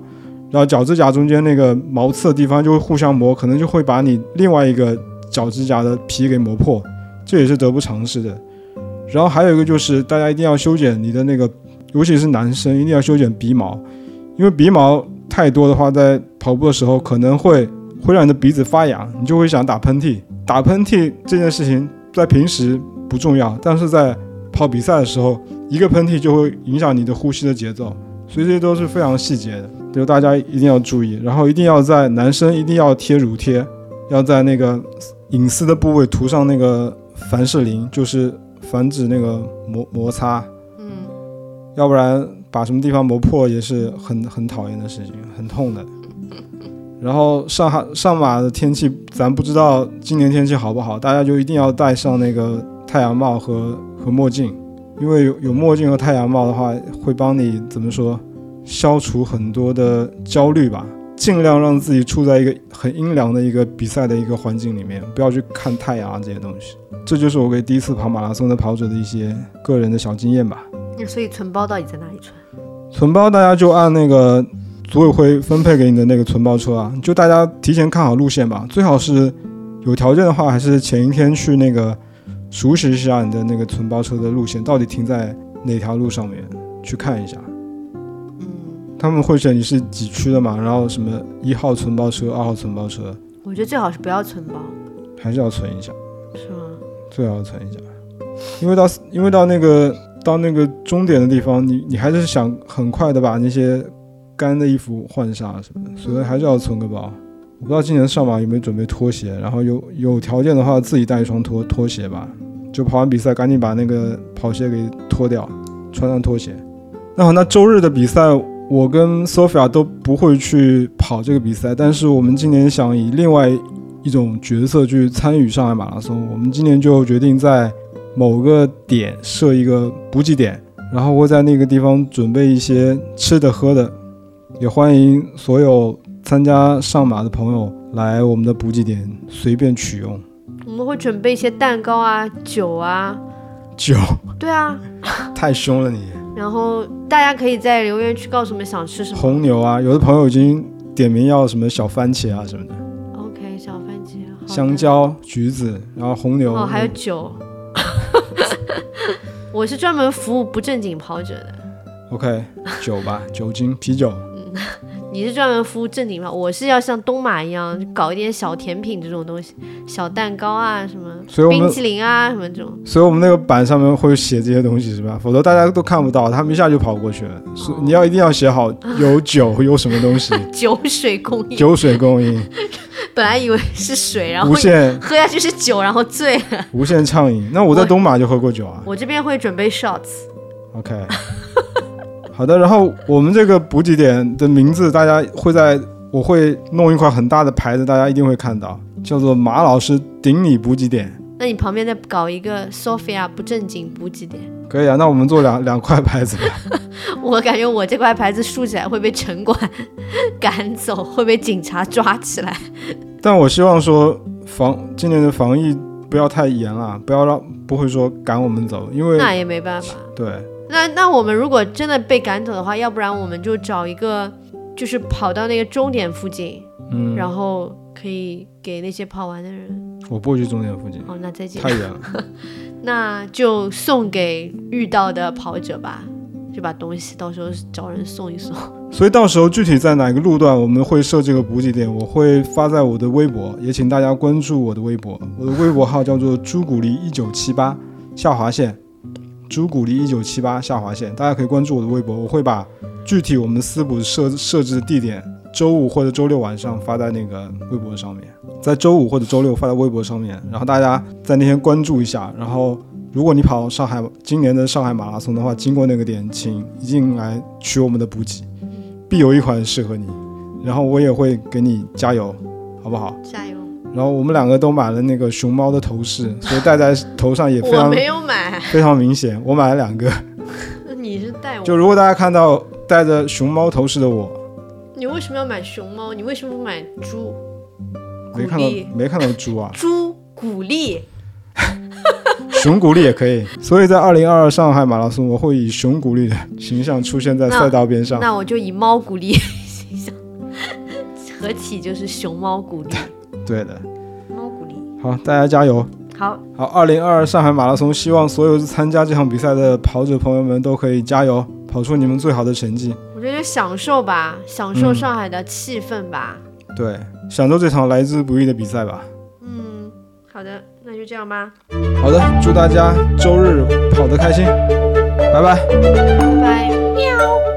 然后脚指甲中间那个毛刺的地方就会互相磨，可能就会把你另外一个脚指甲的皮给磨破，这也是得不偿失的。然后还有一个就是大家一定要修剪你的那个，尤其是男生一定要修剪鼻毛，因为鼻毛太多的话，在跑步的时候可能会会让你的鼻子发痒，你就会想打喷嚏。打喷嚏这件事情在平时不重要，但是在跑比赛的时候，一个喷嚏就会影响你的呼吸的节奏，所以这些都是非常细节的，就大家一定要注意。然后一定要在男生一定要贴乳贴，要在那个隐私的部位涂上那个凡士林，就是防止那个摩摩擦，
嗯，
要不然把什么地方磨破也是很很讨厌的事情，很痛的。然后上海上马的天气，咱不知道今年天气好不好，大家就一定要戴上那个太阳帽和和墨镜，因为有有墨镜和太阳帽的话，会帮你怎么说，消除很多的焦虑吧，尽量让自己处在一个很阴凉的一个比赛的一个环境里面，不要去看太阳啊这些东西。这就是我给第一次跑马拉松的跑者的一些个人的小经验吧。
那所以存包到底在哪里存？
存包大家就按那个组委会分配给你的那个存包车啊，就大家提前看好路线吧，最好是有条件的话，还是前一天去那个熟悉一下你的那个存包车的路线，到底停在哪条路上面去看一下。
嗯，
他们会选你是几区的嘛，然后什么一号存包车、二号存包车，
我觉得最好是不要存包，
还是要存一下，
是吗？
最好要存一下，因为到因为到那个到那个终点的地方，你你还是想很快的把那些干的衣服换上什么的，所以还是要存个包。我不知道今年上马有没有准备拖鞋，然后有有条件的话自己带一双拖拖鞋吧，就跑完比赛赶紧把那个跑鞋给脱掉，穿上拖鞋。那好，那周日的比赛我跟 Sophia 都不会去跑这个比赛，但是我们今年想以另外一种角色去参与上海马拉松，我们今年就决定在某个点设一个补给点，然后会在那个地方准备一些吃的喝的，也欢迎所有参加上马的朋友来我们的补给点随便取用。
我们会准备一些蛋糕啊、酒啊，
酒
对啊，
太凶了你，
然后大家可以在留言区告诉我们想吃什么。
红牛啊，有的朋友已经点名要什么小番茄啊什么的
，OK，小番茄，
香蕉、橘子，然后红牛，
哦，还有酒。我是专门服务不正经跑者的
，OK 酒吧，酒精、啤酒。
你是专门服务正经吗，我是要像东马一样搞一点小甜品这种东西，小蛋糕啊，什么冰淇淋啊，什么这种。
所以我们那个板上面会写这些东西是吧？否则大家都看不到，他们一下就跑过去了。所以你要一定要写好有酒有什么东西，
酒水供应，
酒水供应，
本来以为是水，然后
无限
喝下去是酒，然后醉了。
无限畅饮。那我在东马就喝过酒啊。
我这边会准备
shots，OK，好的。然后我们这个补给点的名字，大家会在我会弄一块很大的牌子，大家一定会看到，叫做马老师顶你补给点。
那你旁边再搞一个 Sophia 不正经补给点。
可以啊，那我们做两两块牌子吧。
我感觉我这块牌子竖起来会被城管赶走，会被警察抓起来。
但我希望说防今年的防疫不要太严了，不要让不会说赶我们走，因为
那也没办法。
对
那那我们如果真的被赶走的话，要不然我们就找一个，就是跑到那个终点附近，
嗯，
然后可以给那些跑完的人。
我不会去终点附近，
哦，那再见
太。远了。
那就送给遇到的跑者吧，就把东西到时候找人送一送。
所以到时候具体在哪个路段我们会设这个补给点，我会发在我的微博，也请大家关注我的微博。我的微博号叫做朱古力一九七八下划线，朱古力一九七八下划线，大家可以关注我的微博，我会把具体我们私补设设置的地点，周五或者周六晚上发在那个微博上面，在周五或者周六发在微博上面，然后大家在那天关注一下，然后。如果你跑上海今年的上海马拉松的话，经过那个点，请一定来取我们的补给。必有一款适合你，然后我也会给你加油，好不好？
加油！
然后我们两个都买了那个熊猫的头饰，所以戴在头上也非常
我没有买，
非常明显。我买了两个，
你是带我。
就如果大家看到戴着熊猫头饰的我，
你为什么要买熊猫？你为什么不买猪？
没看到没看到猪啊，
猪鼓励。
熊鼓励也可以。所以在二零二二上海马拉松，我会以熊鼓励的形象出现在赛道边上。
那我就以猫鼓励形象，合体就是熊猫鼓励，
对的，
猫鼓励。
好，大家加油！
好，
好，二零二二上海马拉松，希望所有参加这场比赛的跑者朋友们都可以加油，跑出你们最好的成绩。
我觉得就享受吧，享受
嗯
上海的气氛吧。
对，享受这场来之不易的比赛吧。
嗯，好的，那就这样吧，
好的，祝大家周日跑得开心，拜拜。
拜拜。喵。